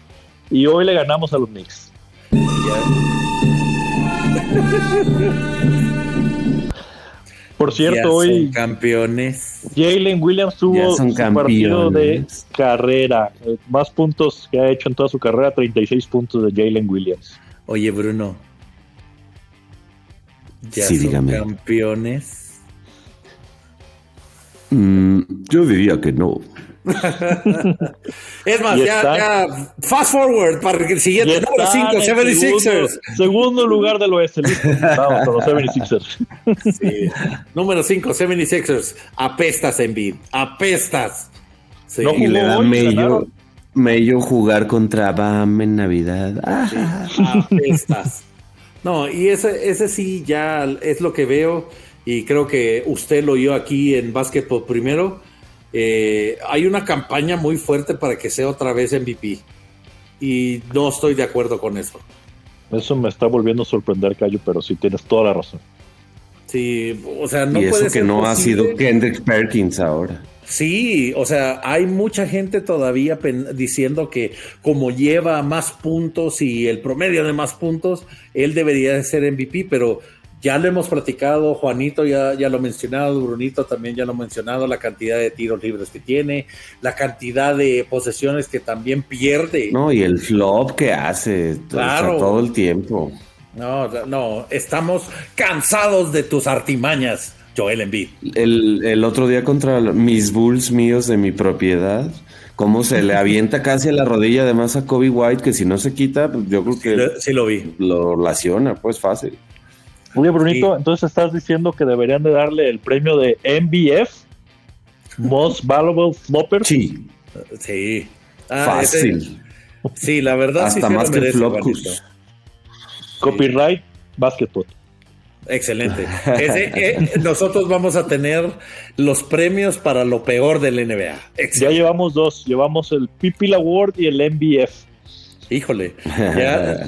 y hoy le ganamos a los Knicks. Por cierto, hoy campeones. Jalen Williams tuvo su partido de carrera, más puntos que ha hecho en toda su carrera, 36 puntos de Jalen Williams. Oye, Bruno. ¿Ya son campeones? Mm, yo diría que no. es más, ya, fast forward para el siguiente número 5, 76ers. Segundo, lugar del oeste. Vamos con los 76ers. sí. Número 5, 76ers. Apestas en bid. Apestas. Sí. No y le da mello, mello, jugar contra Bam en Navidad. apestas. No, y ese, ese sí ya es lo que veo. Y creo que usted lo oyó aquí en Básquetbol primero eh, hay una campaña muy fuerte para que sea otra vez MVP. Y no estoy de acuerdo con eso. Eso me está volviendo a sorprender, Cayo, pero sí tienes toda la razón. Sí, o sea, no y eso que no ha sido Kendrick Perkins ahora. Sí, o sea, hay mucha gente todavía diciendo que como lleva más puntos y el promedio de más puntos, él debería de ser MVP, pero ya lo hemos platicado, Juanito ya, ya lo ha mencionado, Brunito también ya lo ha mencionado, la cantidad de tiros libres que tiene, la cantidad de posesiones que también pierde. No, y el flop que hace todo el tiempo. No, no, estamos cansados de tus artimañas, Joel Embiid. El, el otro día contra mis Bulls míos de mi propiedad, cómo se le avienta casi a la rodilla además a Kobe White, que si no se quita, pues yo creo que sí, lo vi. Lo relaciona, pues fácil. Oye, Brunito, entonces estás diciendo que deberían de darle el premio de MBF, Most Valuable Flopper. Sí, sí. Ah, Fácil. sí, la verdad Hasta más que Flopus. Copyright, basketball. Excelente. Eh, nosotros vamos a tener los premios para lo peor del NBA. Ya llevamos dos. Llevamos el People Award y el MBF. Híjole,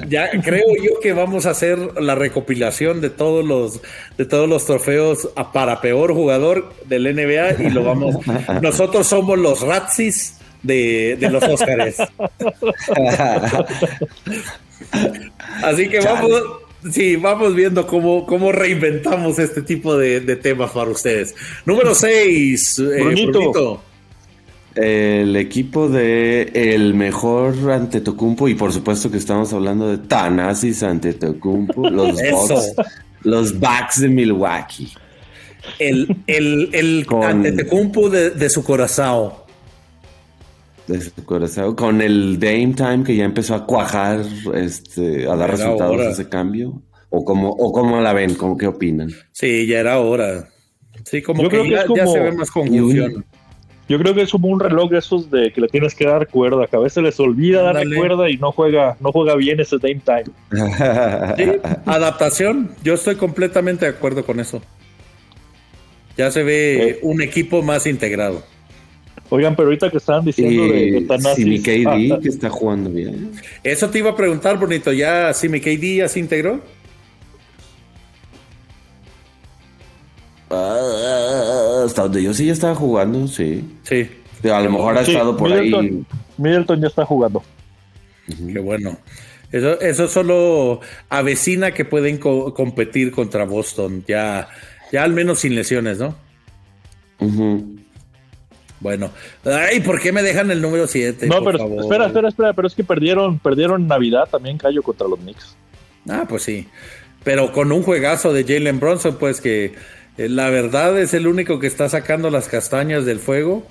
ya, creo yo que vamos a hacer la recopilación de todos los de todos los trofeos para peor jugador del NBA y lo vamos. Nosotros somos los Ratsis de, de los Óscares. Así que vamos, Sí, vamos viendo cómo, cómo reinventamos este tipo de, temas para ustedes. Número 6, eh, El equipo de el mejor ante Tocumpo, y por supuesto que estamos hablando de Tanasis ante Tocumpo, los Bucks, los Bucks de Milwaukee. El, el, el ante Tocumpo de, de su corazón de su corazón, con el Dame Time que ya empezó a cuajar, este, a dar resultados ese cambio, o como, o cómo la ven, ¿cómo qué opinan? Sí, ya era hora. Sí, como que, ya, se ve más confusión. Yo creo que es como un reloj de esos de que le tienes que dar cuerda, que a veces les olvida darle cuerda y no juega, no juega bien ese Dame Time. adaptación, yo estoy completamente de acuerdo con eso. Ya se ve eh. un equipo más integrado. Oigan, pero ahorita que estaban diciendo de, de KD, que está jugando bien. Eso te iba a preguntar, bonito. ¿Ya Simi KD ya se integró? Ah, hasta donde yo sí ya estaba jugando, sí. Sí. a lo mejor ha estado por ahí. Middleton ya está jugando. Qué bueno. Eso, eso solo avecina que pueden competir contra Boston. Ya, ya al menos sin lesiones, ¿no? Bueno, ay, ¿por qué me dejan el número 7? No, pero espera, espera, espera, pero es que perdieron, perdieron Navidad también Cayo contra los Knicks. Ah, pues sí. Pero con un juegazo de Jalen Bronson, pues que la verdad es el único que está sacando las castañas del fuego.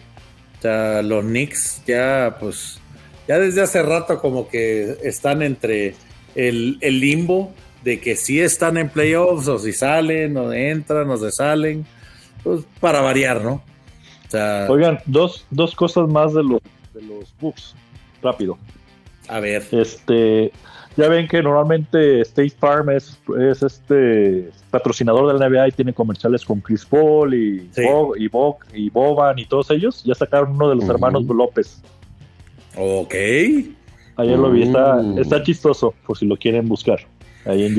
O sea, los Knicks ya, pues, ya desde hace rato como que están entre el, el limbo de que sí están en playoffs o si salen o entran o se salen. Pues para variar, ¿no? Oigan, dos, dos cosas más de los, de los Bucks, rápido. A ver. Este, ya ven que normalmente State Farm es, es este patrocinador del NBA y tiene comerciales con Chris Paul y, y, y Boban y todos ellos. Ya sacaron uno de los hermanos López. Ok. Ayer lo vi, está, mm. está chistoso, por si lo quieren buscar.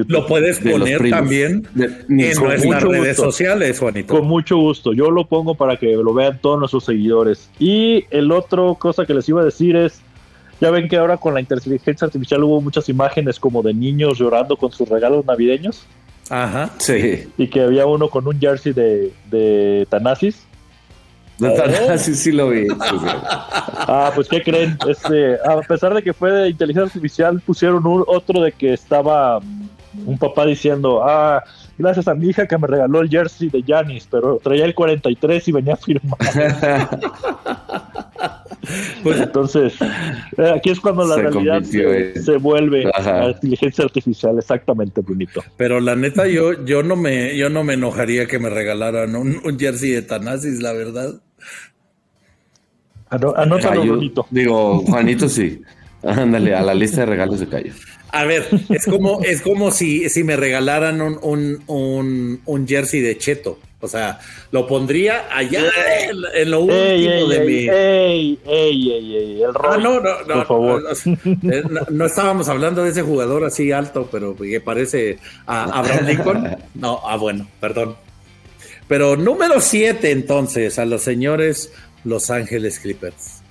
Lo puedes poner también en nuestras redes sociales, Juanito. Con mucho gusto. Yo lo pongo para que lo vean todos nuestros seguidores. Y el otro cosa que les iba a decir es, ya ven que ahora con la inteligencia artificial hubo muchas imágenes como de niños llorando con sus regalos navideños. Ajá. Sí. Y que había uno con un jersey de, de Tanasis. De Tanasis sí lo vi. ah, pues ¿qué creen? Este, a pesar de que fue de inteligencia artificial, pusieron un, otro de que estaba un papá diciendo, ah, gracias a mi hija que me regaló el jersey de Janis, pero traía el 43 y venía firmado. pues entonces, eh, aquí es cuando la realidad se, vuelve a inteligencia artificial, exactamente, bonito. Pero la neta, yo, yo no me, yo no me enojaría que me regalaran un, un jersey de Tanasis, la verdad. Anótalo, bonito. Digo, Juanito sí. Ándale, a la lista de regalos de Cayo. A ver, es como, es como si, si me regalaran un, un, un, jersey de Cheto. O sea, lo pondría allá en, lo último de mi. Ey, ey, ey, el ah, no, no, no, por favor. Eh, no, estábamos hablando de ese jugador así alto, pero que parece a Abraham Lincoln. No, ah, bueno, perdón. Pero número 7, entonces, a los señores Los Ángeles Clippers.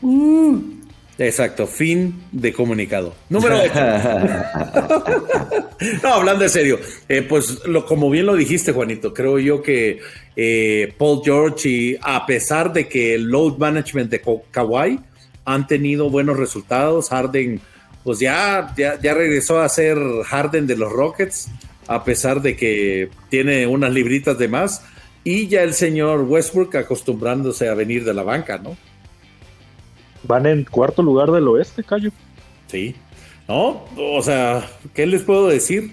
Uh. Exacto, fin de comunicado. Número 8. no, hablando de serio, eh, pues lo, como bien lo dijiste, Juanito, creo yo que eh, Paul George, y a pesar de que el load management de Kawhi han tenido buenos resultados, Harden, pues ya, ya, ya regresó a ser Harden de los Rockets, a pesar de que tiene unas libritas de más, y ya el señor Westbrook acostumbrándose a venir de la banca, ¿no? Van en cuarto lugar del oeste, Cayo. Sí. No, o sea, ¿qué les puedo decir?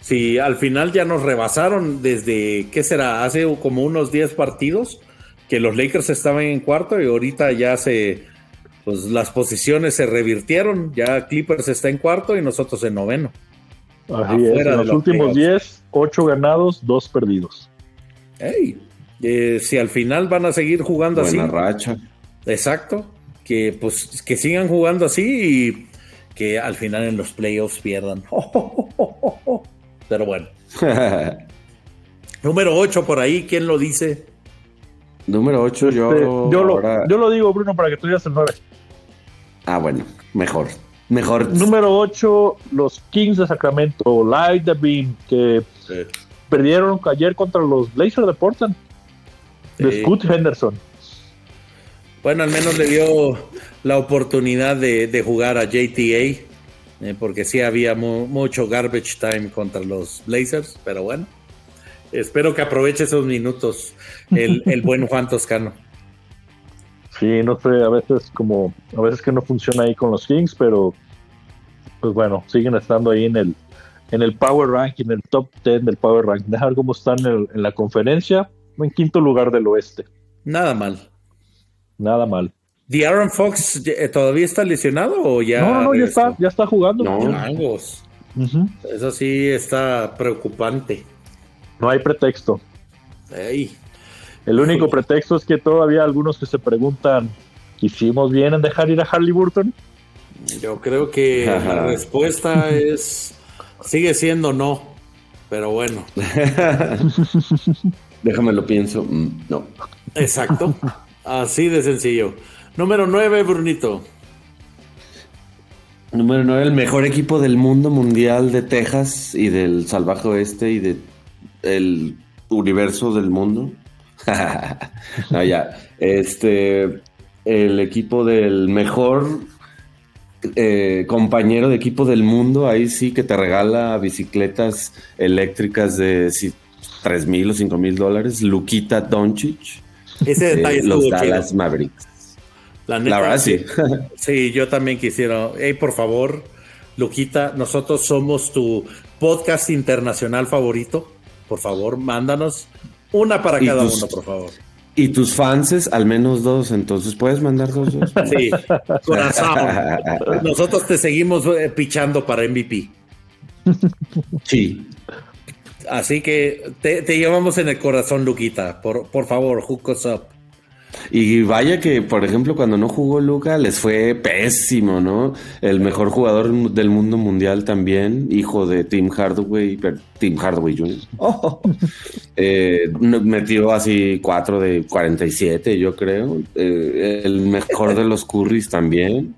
Si al final ya nos rebasaron desde, ¿qué será? Hace como unos 10 partidos que los Lakers estaban en cuarto y ahorita ya se, pues las posiciones se revirtieron. Ya Clippers está en cuarto y nosotros en noveno. Así es, en los, últimos 10, 8 ganados, 2 perdidos. Hey, eh, si al final van a seguir jugando Buena racha. Exacto. Que pues que sigan jugando así y que al final en los playoffs pierdan. Pero bueno. Número 8 por ahí, ¿quién lo dice? Número 8, yo. Este, yo, lo, yo lo digo, Bruno, para que tú digas el 9. Ah, bueno, mejor. Mejor. Número 8, los Kings de Sacramento, Light the Beam, que perdieron ayer contra los Blazers de Portland. De Scott Henderson. Bueno, al menos le dio la oportunidad de, jugar a JTA, eh, porque sí había mucho garbage time contra los Blazers, pero bueno. Espero que aproveche esos minutos el, el buen Juan Toscano. Sí, no sé, a veces como, a veces que no funciona ahí con los Kings, pero pues bueno, siguen estando ahí en el, en el Power Ranking, en el top 10 del Power Ranking. Dejar cómo están en, la conferencia, en quinto lugar del oeste. Nada mal. Nada mal. ¿The Aaron Fox todavía está lesionado o ya? No, no, ya está, ya está jugando. No, Eso sí está preocupante. No hay pretexto. El único pretexto es que todavía algunos que se preguntan, ¿hicimos bien en dejar ir a Harley Burton? Yo creo que la respuesta es, sigue siendo no, pero bueno. Déjame lo pienso, mm, no. Exacto, así de sencillo. Número 9, Brunito. Número 9, el mejor equipo del mundo mundial de Texas y del salvaje oeste y de el universo del mundo. no, ya. Este, el equipo del mejor eh, compañero de equipo del mundo, ahí sí que te regala bicicletas eléctricas de tres mil o cinco mil dólares, Luquita Doncic. Ese detalle Los Dallas Mavericks. La, verdad, sí. sí, yo también quisiera. Hey, por favor, Luquita, nosotros somos tu podcast internacional favorito por favor, mándanos una para cada uno, por favor. Y tus fans, al menos dos, entonces puedes mandar dos. dos? Sí, corazón. Nosotros te seguimos eh, pichando para MVP. Sí. Así que te, llevamos en el corazón, Luquita. Por, por favor, hook us up. Y vaya que, por ejemplo, cuando no jugó Luca, les fue pésimo, ¿no? El mejor jugador del mundo mundial también, hijo de Tim Hardaway, Tim Hardaway Jr. Eh, metió así 4 de 47, yo creo. Eh, el mejor de los Currys también.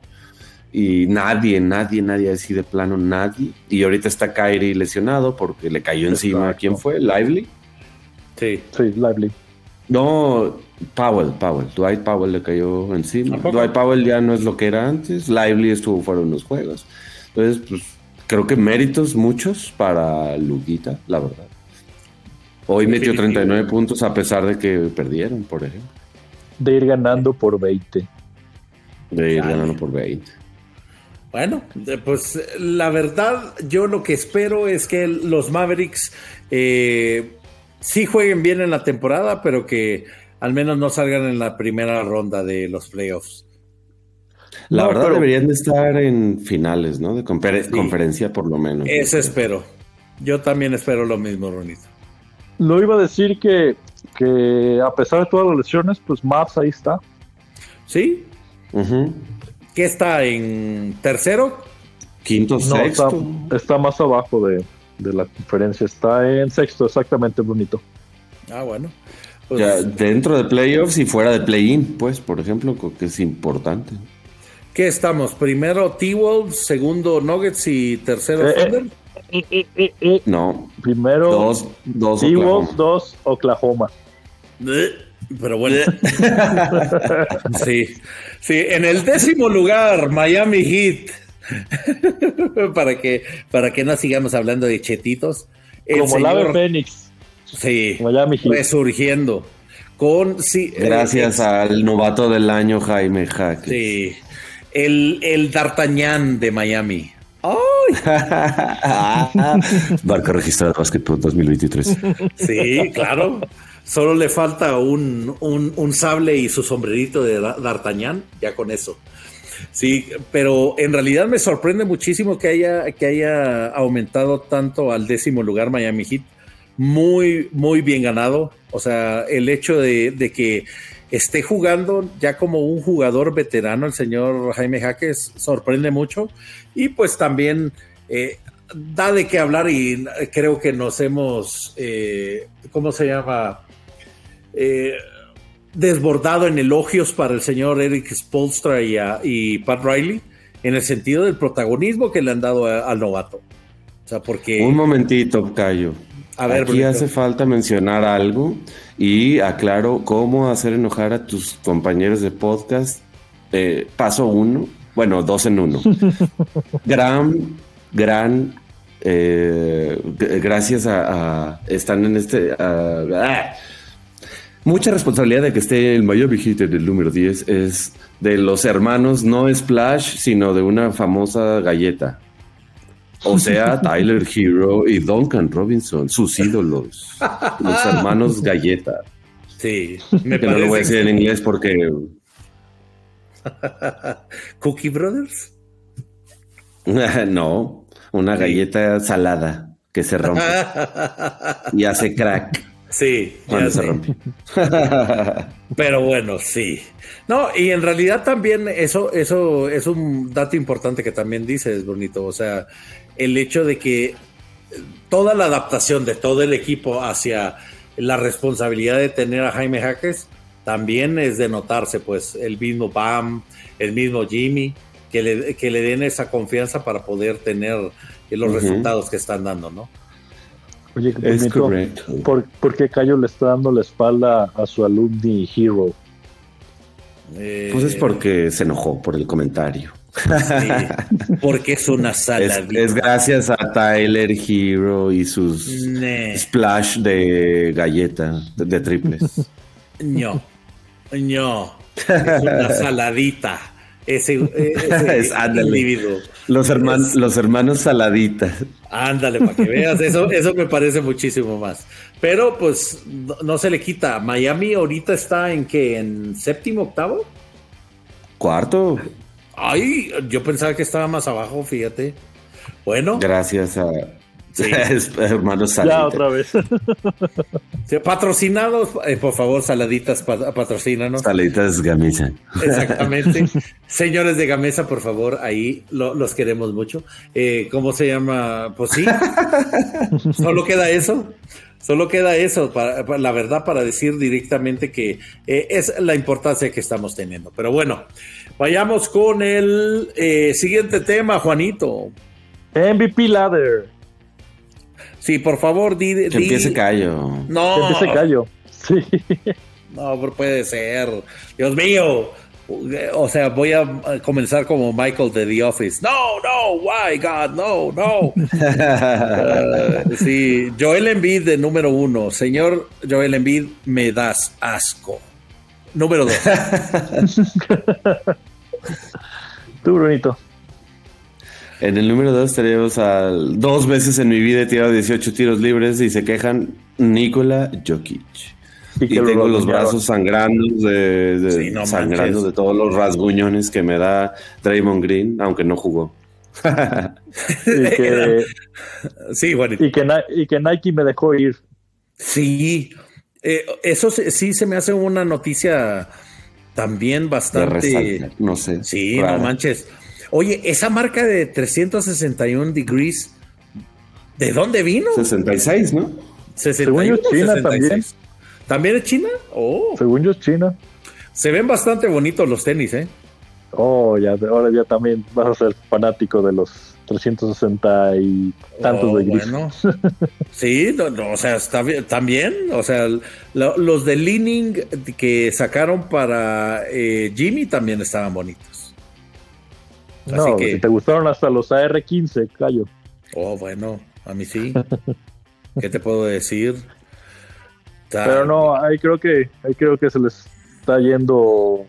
Y nadie, nadie, nadie así de plano, nadie. Y ahorita está Kyrie lesionado porque le cayó encima. ¿Quién fue? ¿Lively? Sí, sí, Lively. No, Powell, Powell, Dwight Powell le cayó encima. Dwight Powell ya no es lo que era antes. Lively estuvo fuera de los juegos. Entonces, pues creo que méritos muchos para Luquita, la verdad. Hoy metió 39 puntos a pesar de que perdieron, por ejemplo. De ir ganando por 20. De ir ganando por 20. Bueno, pues la verdad, yo lo que espero es que los Mavericks eh, sí jueguen bien en la temporada, pero que al menos no salgan en la primera ronda de los playoffs. La verdad deberían de estar en finales, ¿no? De conferencia por lo menos. Eso espero. Yo también espero lo mismo, Ronito. Lo iba a decir que, que a pesar de todas las lesiones, pues Maps ahí está. ¿Sí? ¿Qué está en tercero? Quinto, sexto. Está, más abajo de, de la conferencia. Está en sexto, exactamente, bonito. Ah, bueno. Pues, ya, dentro de playoffs y fuera de play-in, pues, por ejemplo, que es importante. ¿Qué estamos? Primero T-Wolves, segundo Nuggets y tercero eh, eh, eh, no. Primero dos, dos T-Wolves, dos Oklahoma. Pero bueno. sí. Sí, en el décimo lugar, Miami Heat. para que, para que no sigamos hablando de chetitos. Como la de Phoenix. Sí, resurgiendo. Con, sí, Gracias al novato del año Jaime Jaque. Sí, el, el D'Artagnan de Miami. Barca registrada Basketball 2023. Sí, claro. Solo le falta un, un, sable y su sombrerito de D'Artagnan, ya con eso. Sí, pero en realidad me sorprende muchísimo que haya, que haya aumentado tanto al décimo lugar Miami Heat. Muy, muy bien ganado. O sea, el hecho de, que esté jugando ya como un jugador veterano el señor Jaime Jaques sorprende mucho. Y pues también eh, da de qué hablar y creo que nos hemos, eh, ¿cómo se llama? Eh, desbordado en elogios para el señor Eric Spolstra y, Pat Riley en el sentido del protagonismo que le han dado al novato. O sea, porque... Un momentito, Cayo. A ver, Aquí hace falta mencionar algo y aclaro cómo hacer enojar a tus compañeros de podcast. Eh, paso uno, bueno, dos en uno. gran, gran, eh, gracias a, están en este... Ah, mucha responsabilidad de que esté el mayor Heat del número 10 es de los hermanos, no Splash, sino de una famosa galleta. O sea, Tyler Hero y Duncan Robinson, sus ídolos, los hermanos galleta. Sí, me que no lo voy a decir en inglés porque. ¿Cookie Brothers? no, una galleta salada que se rompe y hace crack. Sí, Pero bueno, sí. No, y en realidad también eso, eso es un dato importante que también dices, bonito. O sea, el hecho de que toda la adaptación de todo el equipo hacia la responsabilidad de tener a Jaime Jaques también es de notarse, pues, el mismo Bam, el mismo Jimmy, que le, que le den esa confianza para poder tener los resultados que están dando, ¿no? Oye, es ¿por, qué Cayo le está dando la espalda a su alumni Hero? Eh, pues es porque se enojó por el comentario. porque es una saladita. Es, gracias a Tyler Hero y sus splash de galleta de, triples. No, no. Es una saladita. Ese, es, individuo. Los, hermanos, los hermanos saladitas. Ándale, para que veas, eso, eso me parece muchísimo más. Pero pues no, se le quita. Miami ahorita está en que en séptimo, octavo. Cuarto. Ay, yo pensaba que estaba más abajo, fíjate. Bueno. Gracias a Sí. Hermanos Saladitas. Ya otra vez. patrocinados, eh, por favor, saladitas, patrocínanos. Saladitas Gamesa. Exactamente. Señores de Gamesa, por favor, ahí los queremos mucho. Eh, ¿Cómo se llama? Pues sí. Solo queda eso. Solo queda eso, para, la verdad, para decir directamente que eh, es la importancia que estamos teniendo. Pero bueno, vayamos con el siguiente tema, Juanito. MVP Ladder. Sí, por favor, di. Que empiece callo. No. Que empiece callo. Sí. No, pero puede ser. Dios mío. O sea, voy a comenzar como Michael de The Office. No, no, why, God, no, no. uh, sí, Joel Embiid de número uno. Señor Joel Embiid, me das asco. Número dos. Tú, bonito. En el número 2 tenemos a dos veces en mi vida he tirado 18 tiros libres y se quejan Nikola Jokic. Y, tengo los brazos sangrando de, sangrando de todos los rasguñones que me da Draymond Green, aunque no jugó. y que, sí, bueno. y, que, Nike me dejó ir. Sí, eh, eso sí se me hace una noticia también bastante. No sé. Sí, no manches. Oye, esa marca de 361 degrees, ¿de dónde vino? 66, ¿no? 61 China también. ¿También es China? Oh. Según yo es China. Se ven bastante bonitos los tenis, ¿eh? Oh, ya, ahora ya también vas a ser fanático de los 360 y tantos oh, de gris. Bueno. sí, o sea, está bien, también, o sea, los de Leaning que sacaron para eh, Jimmy también estaban bonitos no, si te gustaron hasta los AR-15, callo. Oh, bueno, a mí sí. ¿Qué te puedo decir? Pero no, ahí creo que ahí creo que se les está yendo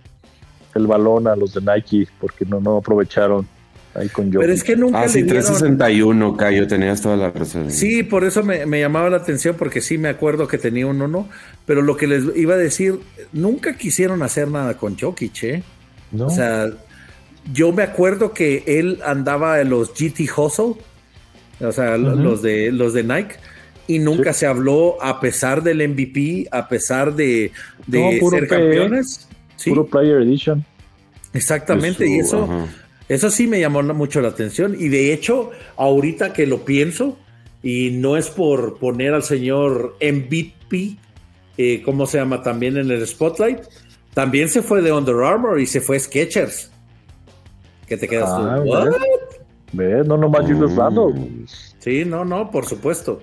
el balón a los de Nike porque no, no aprovecharon ahí con yo. Pero es que nunca. Ah, sí, 361, Cayo, tenías toda la razón. Sí, por eso me, llamaba la atención porque sí me acuerdo que tenía uno, ¿no? Pero lo que les iba a decir, nunca quisieron hacer nada con Jokic, ¿eh? No. O sea, yo me acuerdo que él andaba en los GT Hustle, o sea, los, de, los de Nike, y nunca se habló a pesar del MVP, a pesar de, ser campeones. Puro Player Edition. Exactamente, y eso, eso sí me llamó mucho la atención. Y de hecho, ahorita que lo pienso, y no es por poner al señor MVP, eh, ¿cómo se llama? También en el Spotlight, también se fue de Under Armour y se fue Sketchers. ¿Qué te quedas tú? Ah, ¿Ves? No nomás Julius Randle. Sí, no, no, por supuesto.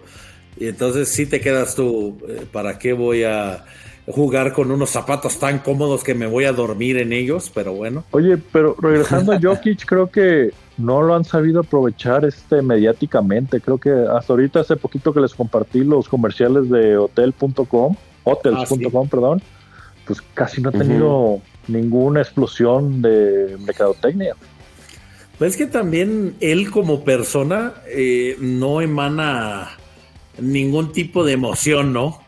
Y entonces sí te quedas tú, eh, ¿para qué voy a jugar con unos zapatos tan cómodos que me voy a dormir en ellos? Pero bueno. Oye, pero regresando a Jokic, creo que no lo han sabido aprovechar este mediáticamente. Creo que hasta ahorita hace poquito que les compartí los comerciales de hotel.com, hotels.com, ah, perdón, pues casi no ha tenido ninguna explosión de mercadotecnia. Pues es que también él como persona eh, no emana ningún tipo de emoción, ¿no?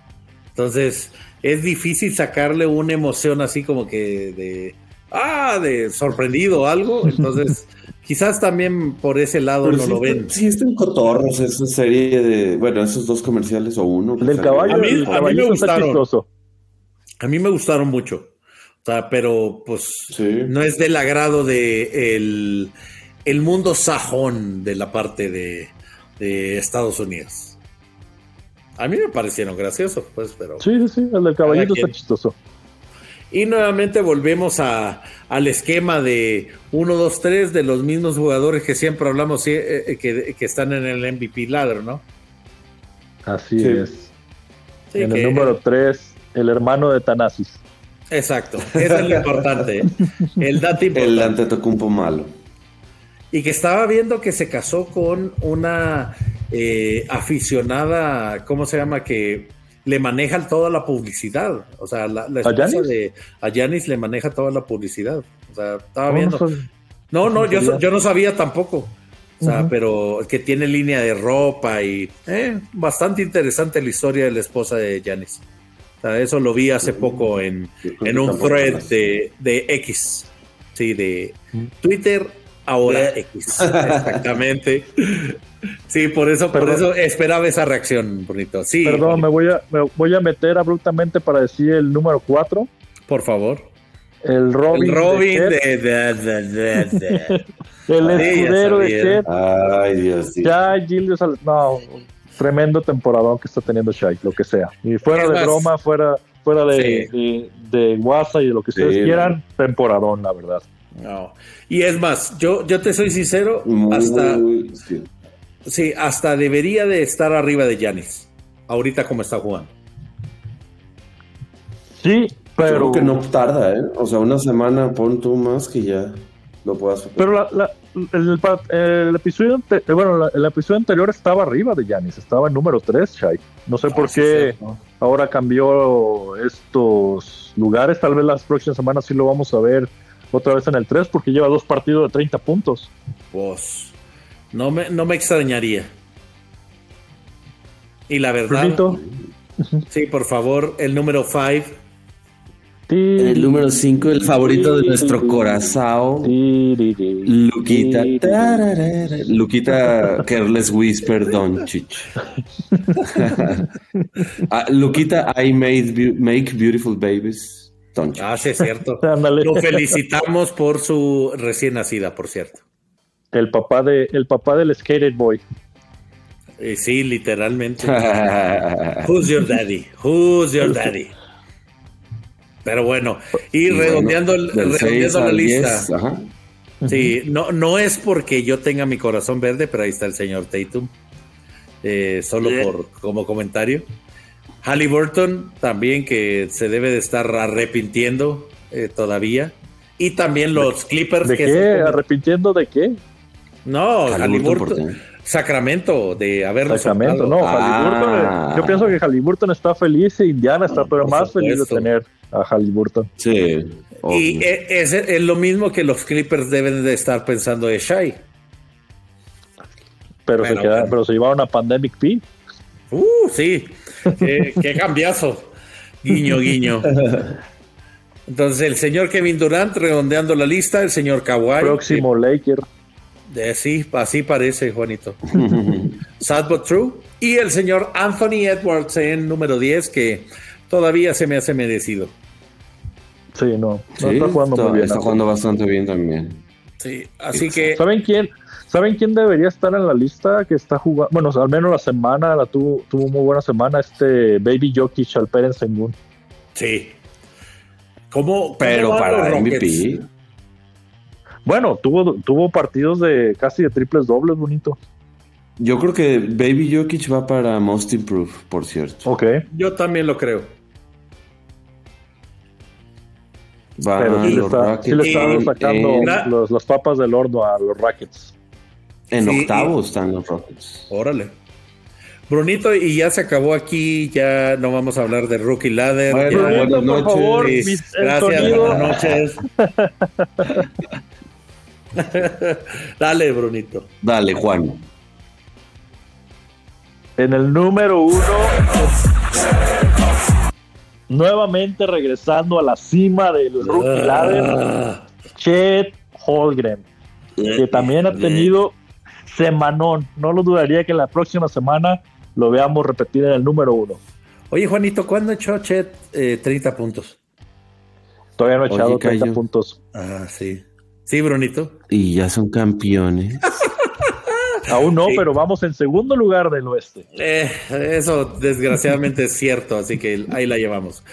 Entonces es difícil sacarle una emoción así como que de, ah, de sorprendido o algo. Entonces quizás también por ese lado no lo ven. Sí, están cotorros esa serie de, bueno, esos dos comerciales o uno. Del caballo, a mí, a mí me gustaron. A mí me gustaron mucho. O sea, pero pues no es del agrado de el, el mundo sajón de la parte de, de Estados Unidos. A mí me parecieron graciosos, pues, pero. Sí, sí, sí, el del caballito está chistoso. Y nuevamente volvemos a, al esquema de 1, 2, 3 de los mismos jugadores que siempre hablamos eh, eh, que, están en el MVP ladder, ¿no? Así es. en el número 3, el hermano de Tanasis. Exacto, eso es lo importante. el dato importante. El un malo. Y que estaba viendo que se casó con una eh, aficionada, ¿cómo se llama? Que le maneja toda la publicidad. O sea, la, esposa de a Janis le maneja toda la publicidad. O sea, estaba viendo. No, no, yo, yo no sabía tampoco. O sea, pero que tiene línea de ropa y eh, bastante interesante la historia de la esposa de Janis. O sea, eso lo vi hace poco en, en un thread de, de X. Sí, de Twitter ahora X. Exactamente. Sí, por eso, por eso esperaba esa reacción, bonito. Sí. Perdón, me voy a, me voy a meter abruptamente para decir el número 4. Por favor. El Robin. El Robin de, de, El escudero de Chet. Ay, Dios mío. Ya, Gildios. No, tremendo temporadón que está teniendo Shai, lo que sea. Y fuera de broma, fuera, fuera de, de, de, WhatsApp y de lo que ustedes quieran, temporadón, la verdad. No. Y es más, yo, yo te soy sincero, hasta. Sí. hasta debería de estar arriba de Yanis. Ahorita como está jugando. Sí, pero. Creo que no tarda, ¿eh? O sea, una semana, pon tú más que ya lo puedas Pero el, episodio eh, bueno, el episodio anterior estaba arriba de Yanis, estaba en número 3, Shai. No sé ah, por qué ahora cambió estos lugares. Tal vez las próximas semanas sí lo vamos a ver otra vez en el 3 porque lleva dos partidos de 30 puntos. Pues no me, no me extrañaría. Y la verdad. Sí, por favor, el número 5. El número 5, el favorito de nuestro corazón. Luquita. Luquita Careless Whisper Doncic. Ah, Luquita, I made, make beautiful babies. Ah, sí, es cierto. Lo felicitamos por su recién nacida, por cierto. El papá, de, el papá del Skated Boy. Eh, sí, literalmente. Who's your daddy? Who's your daddy? Pero bueno, y, redondeando, la lista. Sí, no, no es porque yo tenga mi corazón verde, pero ahí está el señor Tatum. Eh, solo por como comentario. Halliburton también que se debe de estar arrepintiendo eh, todavía. Y también los Clippers. ¿De qué? ¿Arrepintiendo de qué? No, Halliburton. Sacramento, de haberlo Sacramento, no, ah. yo pienso que Halliburton está feliz e Indiana está pero más feliz de tener a Halliburton. Sí. Y e, es, es, lo mismo que los Clippers deben de estar pensando de Shai. Pero, se, queda, pero se llevaron a Pandemic P. Uh, sí. Qué, cambiazo. Guiño, guiño. Entonces, el señor Kevin Durant redondeando la lista, el señor Kawhi. Próximo Laker. De, sí, así parece, Juanito. Sad but true. Y el señor Anthony Edwards en número 10, que todavía se me hace merecido. Sí, no, está jugando muy bien. Está jugando bastante bien también. Sí, así que. ¿Saben quién? ¿Saben quién debería estar en la lista que está jugando? Bueno, al menos la semana, la tuvo, tuvo muy buena semana, este Baby Jokic Alperen Sengun. Sí. ¿Cómo? Pero para MVP. Bueno, tuvo, tuvo partidos de casi de triples dobles, bonito. Yo creo que Baby Jokic va para Most Improved, por cierto. Ok. Yo también lo creo. Va Pero sí, le está, sacando los, las papas del horno a los Rockets. En octavos están los Rockets. Órale. Brunito, y ya se acabó aquí, ya no vamos a hablar de Rookie Ladder. buenas noches. Gracias, buenas noches. Dale, Brunito. Dale, Juan. En el número uno, nuevamente regresando a la cima del Rookie Ladder, ah. Chet Holgren, que también ha tenido semanón. No lo dudaría que la próxima semana lo veamos repetir en el número uno. Oye, Juanito, ¿cuándo echó Chet 30 eh, puntos? Todavía no ha echado 30 puntos. Ah, sí. Sí, Brunito. Y ya son campeones. Aún no, pero vamos en segundo lugar del oeste. Eh, eso desgraciadamente es cierto, así que ahí la llevamos.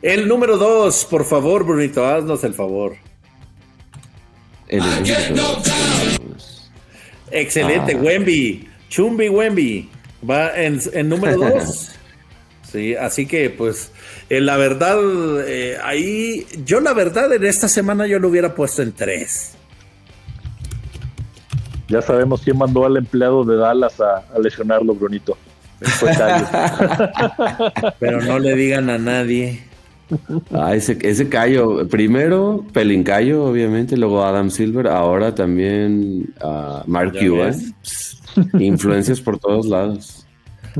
El número dos, por favor, Brunito, haznos el favor. El Excelente, ah. Wemby. Chumbi Wemby. Va en, número dos. sí, así que pues eh, la verdad, eh, ahí, yo la verdad en esta semana yo lo hubiera puesto en tres. Ya sabemos quién mandó al empleado de Dallas a, lesionarlo, Brunito. Pero no le digan a nadie. Ah, ese, ese callo, primero Pelincayo, obviamente, luego Adam Silver, ahora también uh, Mark Cuban. Influencias por todos lados.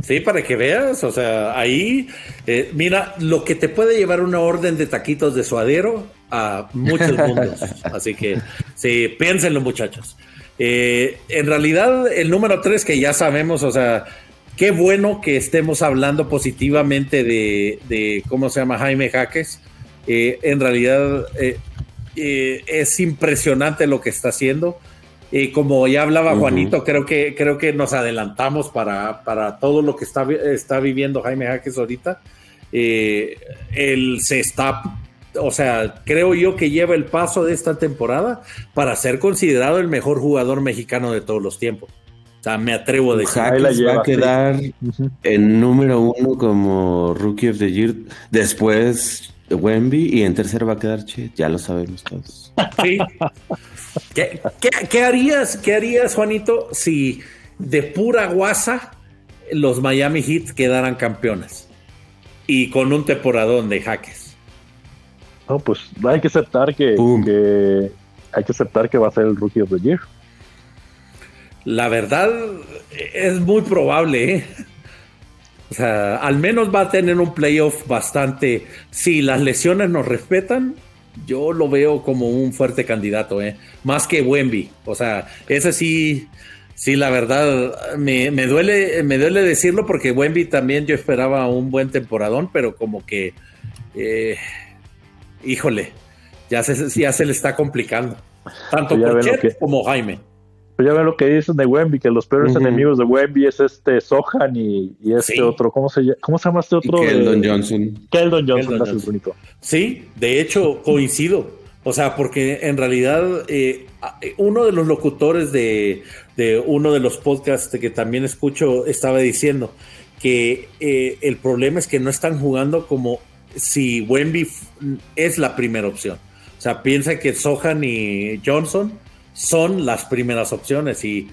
Sí, para que veas, o sea, ahí, eh, mira, lo que te puede llevar una orden de taquitos de suadero a muchos mundos. Así que, sí, piénsenlo, muchachos. Eh, en realidad, el número tres que ya sabemos, o sea, qué bueno que estemos hablando positivamente de, ¿cómo se llama? Jaime Jaques. Eh, en realidad, es impresionante lo que está haciendo. Y como ya hablaba Juanito, creo que, creo que nos adelantamos para, para todo lo que está, está viviendo Jaime Jaques ahorita. Eh, él se está, o sea, creo yo que lleva el paso de esta temporada para ser considerado el mejor jugador mexicano de todos los tiempos. O sea, me atrevo a decir. Jaques va a quedar en número uno como Rookie of the Year. Después Wemby y en tercero va a quedar Che, ya lo sabemos todos. Sí. ¿Qué, harías, ¿Qué harías, Juanito, si de pura guasa los Miami Heat quedaran campeones? Y con un temporadón de jaques. No, pues hay que aceptar que, hay que aceptar que va a ser el Rookie of the Year. La verdad es muy probable, ¿eh? O sea, al menos va a tener un playoff bastante. Si las lesiones nos respetan, yo lo veo como un fuerte candidato, ¿eh? Más que Wemby. O sea, ese sí, sí, la verdad, me, duele, me duele decirlo porque Wemby también yo esperaba un buen temporadón, pero como que, eh, híjole, ya se, ya se le está complicando. Tanto por Chet como Jaime. Pues ya ven lo que dicen de Wemby, que los peores enemigos de Wemby es este Sohan y, este otro, ¿cómo se, ¿cómo se llama este otro? Keldon Johnson. Keldon Johnson, Johnson. bonito. Sí, de hecho coincido. O sea, porque en realidad eh, uno de los locutores de, uno de los podcasts que también escucho estaba diciendo que eh, el problema es que no están jugando como si Wemby es la primera opción. O sea, piensa que Sohan y Johnson son las primeras opciones y,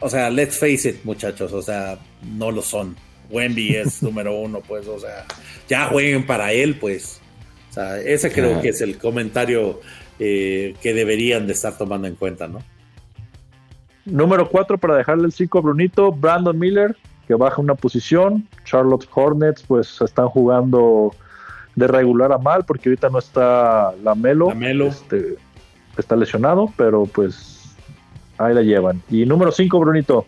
o sea, let's face it, muchachos, o sea, no lo son. Wemby es número uno, pues, o sea, ya jueguen para él, pues. O sea, ese creo que es el comentario eh, que deberían de estar tomando en cuenta, ¿no? Número cuatro, para dejarle el 5 a Brunito, Brandon Miller, que baja una posición. Charlotte Hornets, pues están jugando de regular a mal, porque ahorita no está la Melo, Este, está lesionado, pero pues ahí la llevan. Y número 5, Brunito.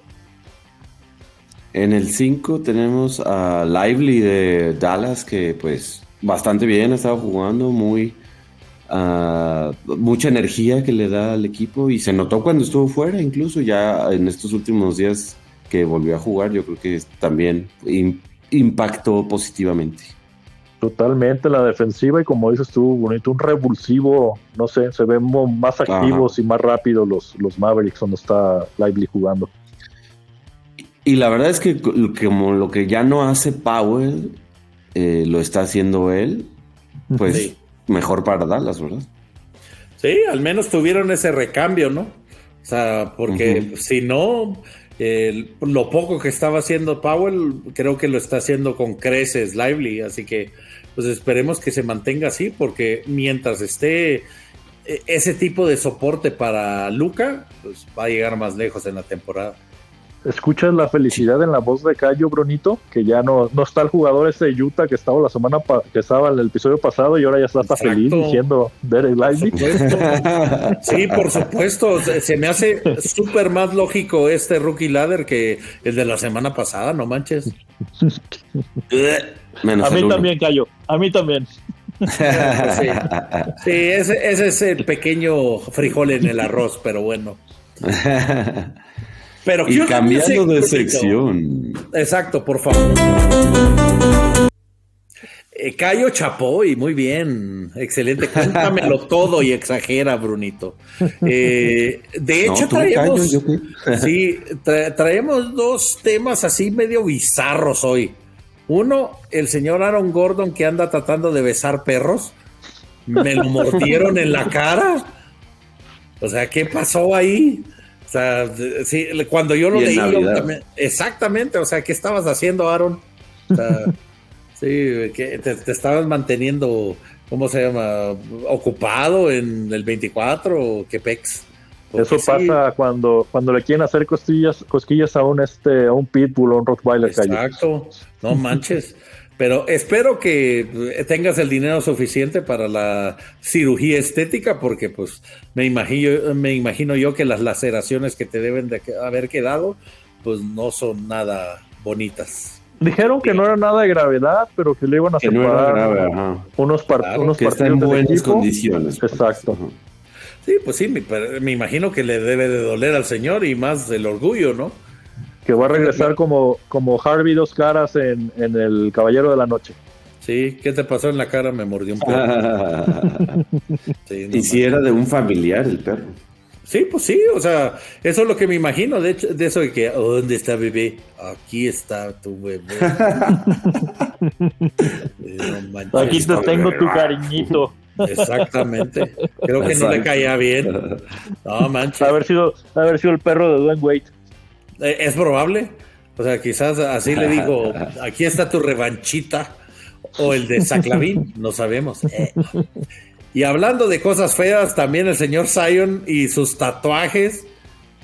En el 5 tenemos a Lively de Dallas, que pues bastante bien, ha estado jugando, muy uh, mucha energía que le da al equipo y se notó cuando estuvo fuera, incluso ya en estos últimos días que volvió a jugar, yo creo que también impactó positivamente. Totalmente la defensiva y como dices tú, bonito, un revulsivo, no sé, se ven más activos y más rápidos los, los Mavericks cuando está Lively jugando. Y la verdad es que como lo que ya no hace Powell, eh, lo está haciendo él, pues mejor para Dallas, ¿verdad? Sí, al menos tuvieron ese recambio, ¿no? O sea, porque si no, lo poco que estaba haciendo Powell, creo que lo está haciendo con creces Lively, así que pues esperemos que se mantenga así, porque mientras esté eh, ese tipo de soporte para Luca, pues va a llegar más lejos en la temporada. ¿Escuchas la felicidad en la voz de Cayo Bronito? Que ya no, no está el jugador ese de Utah que estaba la semana que estaba en el episodio pasado y ahora ya está, feliz diciendo Derek Lively. Sí, por supuesto. Se me hace súper más lógico este rookie ladder que el de la semana pasada, no manches. a mí también, Cayo. A mí también. sí, sí ese, ese es el pequeño frijol en el arroz, pero bueno. Pero y cambiando de sección. Exacto, por favor. Eh, Cayo Chapoy, muy bien, excelente. Cuéntamelo todo y exagera, Brunito. Eh, de hecho, traemos, sí, traemos dos temas así medio bizarros hoy. Uno, el señor Aaron Gordon que anda tratando de besar perros. Me lo mordieron en la cara. O sea, ¿qué pasó ahí? O sea, sí, cuando yo lo leí, exactamente, o sea, ¿qué estabas haciendo, Aaron? O sea, sí, que te, estabas manteniendo, ¿cómo se llama? ¿Ocupado en el 24 o qué pex? Eso pasa cuando, cuando le quieren hacer costillas, cosquillas a un este, a un pitbull o un rottweiler. Exacto, no manches. Pero espero que tengas el dinero suficiente para la cirugía estética, porque pues me imagino, me imagino yo que las laceraciones que te deben de haber quedado, pues no son nada bonitas. Dijeron que no era nada de gravedad, pero que le iban a separar unos, unos que está en buenas condiciones. Exacto. Sí, pues sí, me, me imagino que le debe de doler al señor y más el orgullo, ¿no? que va a regresar como, como Harvey dos caras en, El Caballero de la Noche. Sí, ¿qué te pasó en la cara? Me mordió un perro. y si era de un familiar el perro. Sí, pues sí, o sea, eso es lo que me imagino, de hecho, de eso de que, ¿dónde está bebé? Aquí está tu bebé. Aquí te tengo tu cariñito. Exactamente. Creo que no le caía bien. No, manches. Haber sido, haber sido el perro de Dwayne Wade. Eh, es probable. O sea, quizás así le digo, aquí está tu revanchita. O el de Saclavín, no sabemos. Eh. Y hablando de cosas feas, también el señor Zion y sus tatuajes.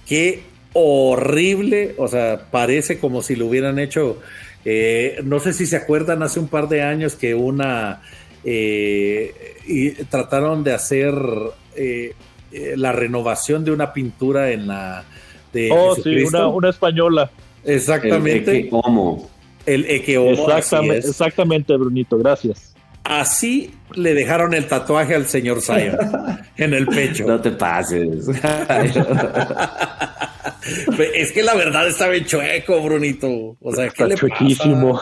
Qué horrible. O sea, parece como si lo hubieran hecho. Eh, no sé si se acuerdan hace un par de años que una. Y trataron de hacer la renovación de una pintura en la oh, sí, una, española. Exactamente. El Ekeomo. El Ekeomo. Exactamente, exactamente, Brunito, gracias. Así le dejaron el tatuaje al señor Zion en el pecho. No te pases. es que la verdad está bien chueco, Brunito. O sea, ¿qué está chuequísimo.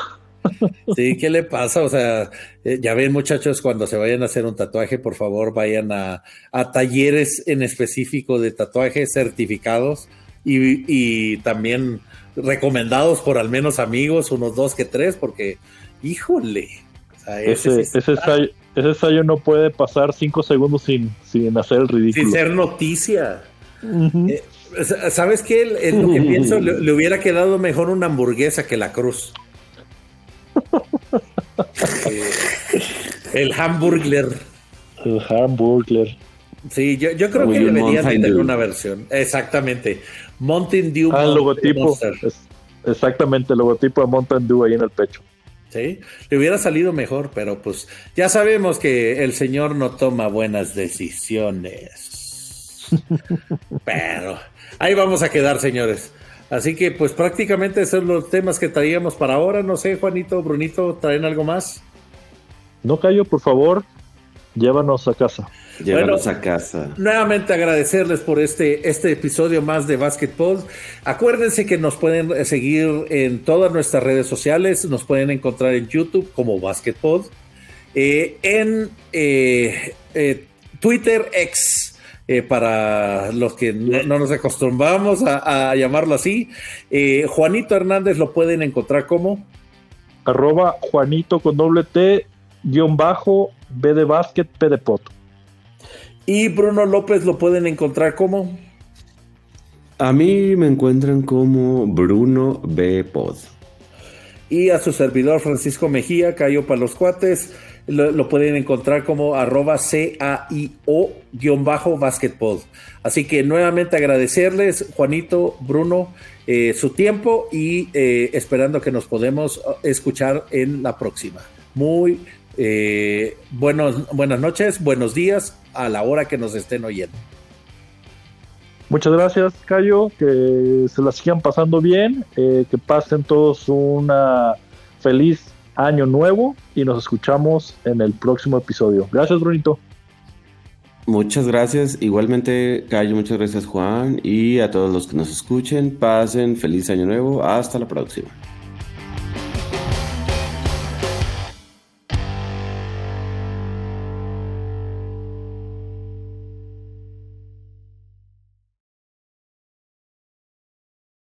Sí, ¿qué le pasa? O sea, eh, ya ven muchachos, cuando se vayan a hacer un tatuaje, por favor vayan a, a talleres en específico de tatuajes certificados y, también recomendados por al menos amigos, unos dos que tres, porque, híjole. ese, ese, no puede pasar cinco segundos sin, sin hacer el ridículo. Sin ser noticia. Eh, ¿Sabes qué? En lo que pienso, le, hubiera quedado mejor una hamburguesa que la cruz. Eh, el hamburgler. El hamburgler. Sí, yo, yo creo que deberían tener una versión. Exactamente. Mountain Dew. Ah, el logotipo. exactamente, el logotipo de Mountain Dew ahí en el pecho. ¿sí? Le hubiera salido mejor, pero pues ya sabemos que el señor no toma buenas decisiones. pero ahí vamos a quedar, señores. Así que pues prácticamente esos son los temas que traíamos para ahora. No sé, Juanito, Brunito, ¿traen algo más? No callo, por favor, llévanos a casa. Llévanos a casa. Nuevamente agradecerles por este, este episodio más de Basketball. Acuérdense que nos pueden seguir en todas nuestras redes sociales. Nos pueden encontrar en YouTube como Basketball. Eh, en eh, eh, Twitter X. para los que no, nos acostumbramos a, llamarlo así. Juanito Hernández lo pueden encontrar como arroba Juanito con doble T guion bajo B de básquet P de pot. Y Bruno López lo pueden encontrar como. A mí me encuentran como Bruno B. Pod. Y a su servidor Francisco Mejía, cayó para los cuates, lo, pueden encontrar como arroba CAIO guion bajo basketball. Así que nuevamente agradecerles, Juanito, Bruno, eh, su tiempo y eh, esperando que nos podemos uh, escuchar en la próxima. Muy eh, buenos, buenas noches, buenos días a la hora que nos estén oyendo. Muchas gracias, Cayo. Que se la sigan pasando bien. Eh, que pasen todos una feliz año nuevo y nos escuchamos en el próximo episodio. Gracias, Brunito. Muchas gracias. Igualmente, Cayo, muchas gracias, Juan. Y a todos los que nos escuchen, pasen feliz año nuevo. Hasta la próxima.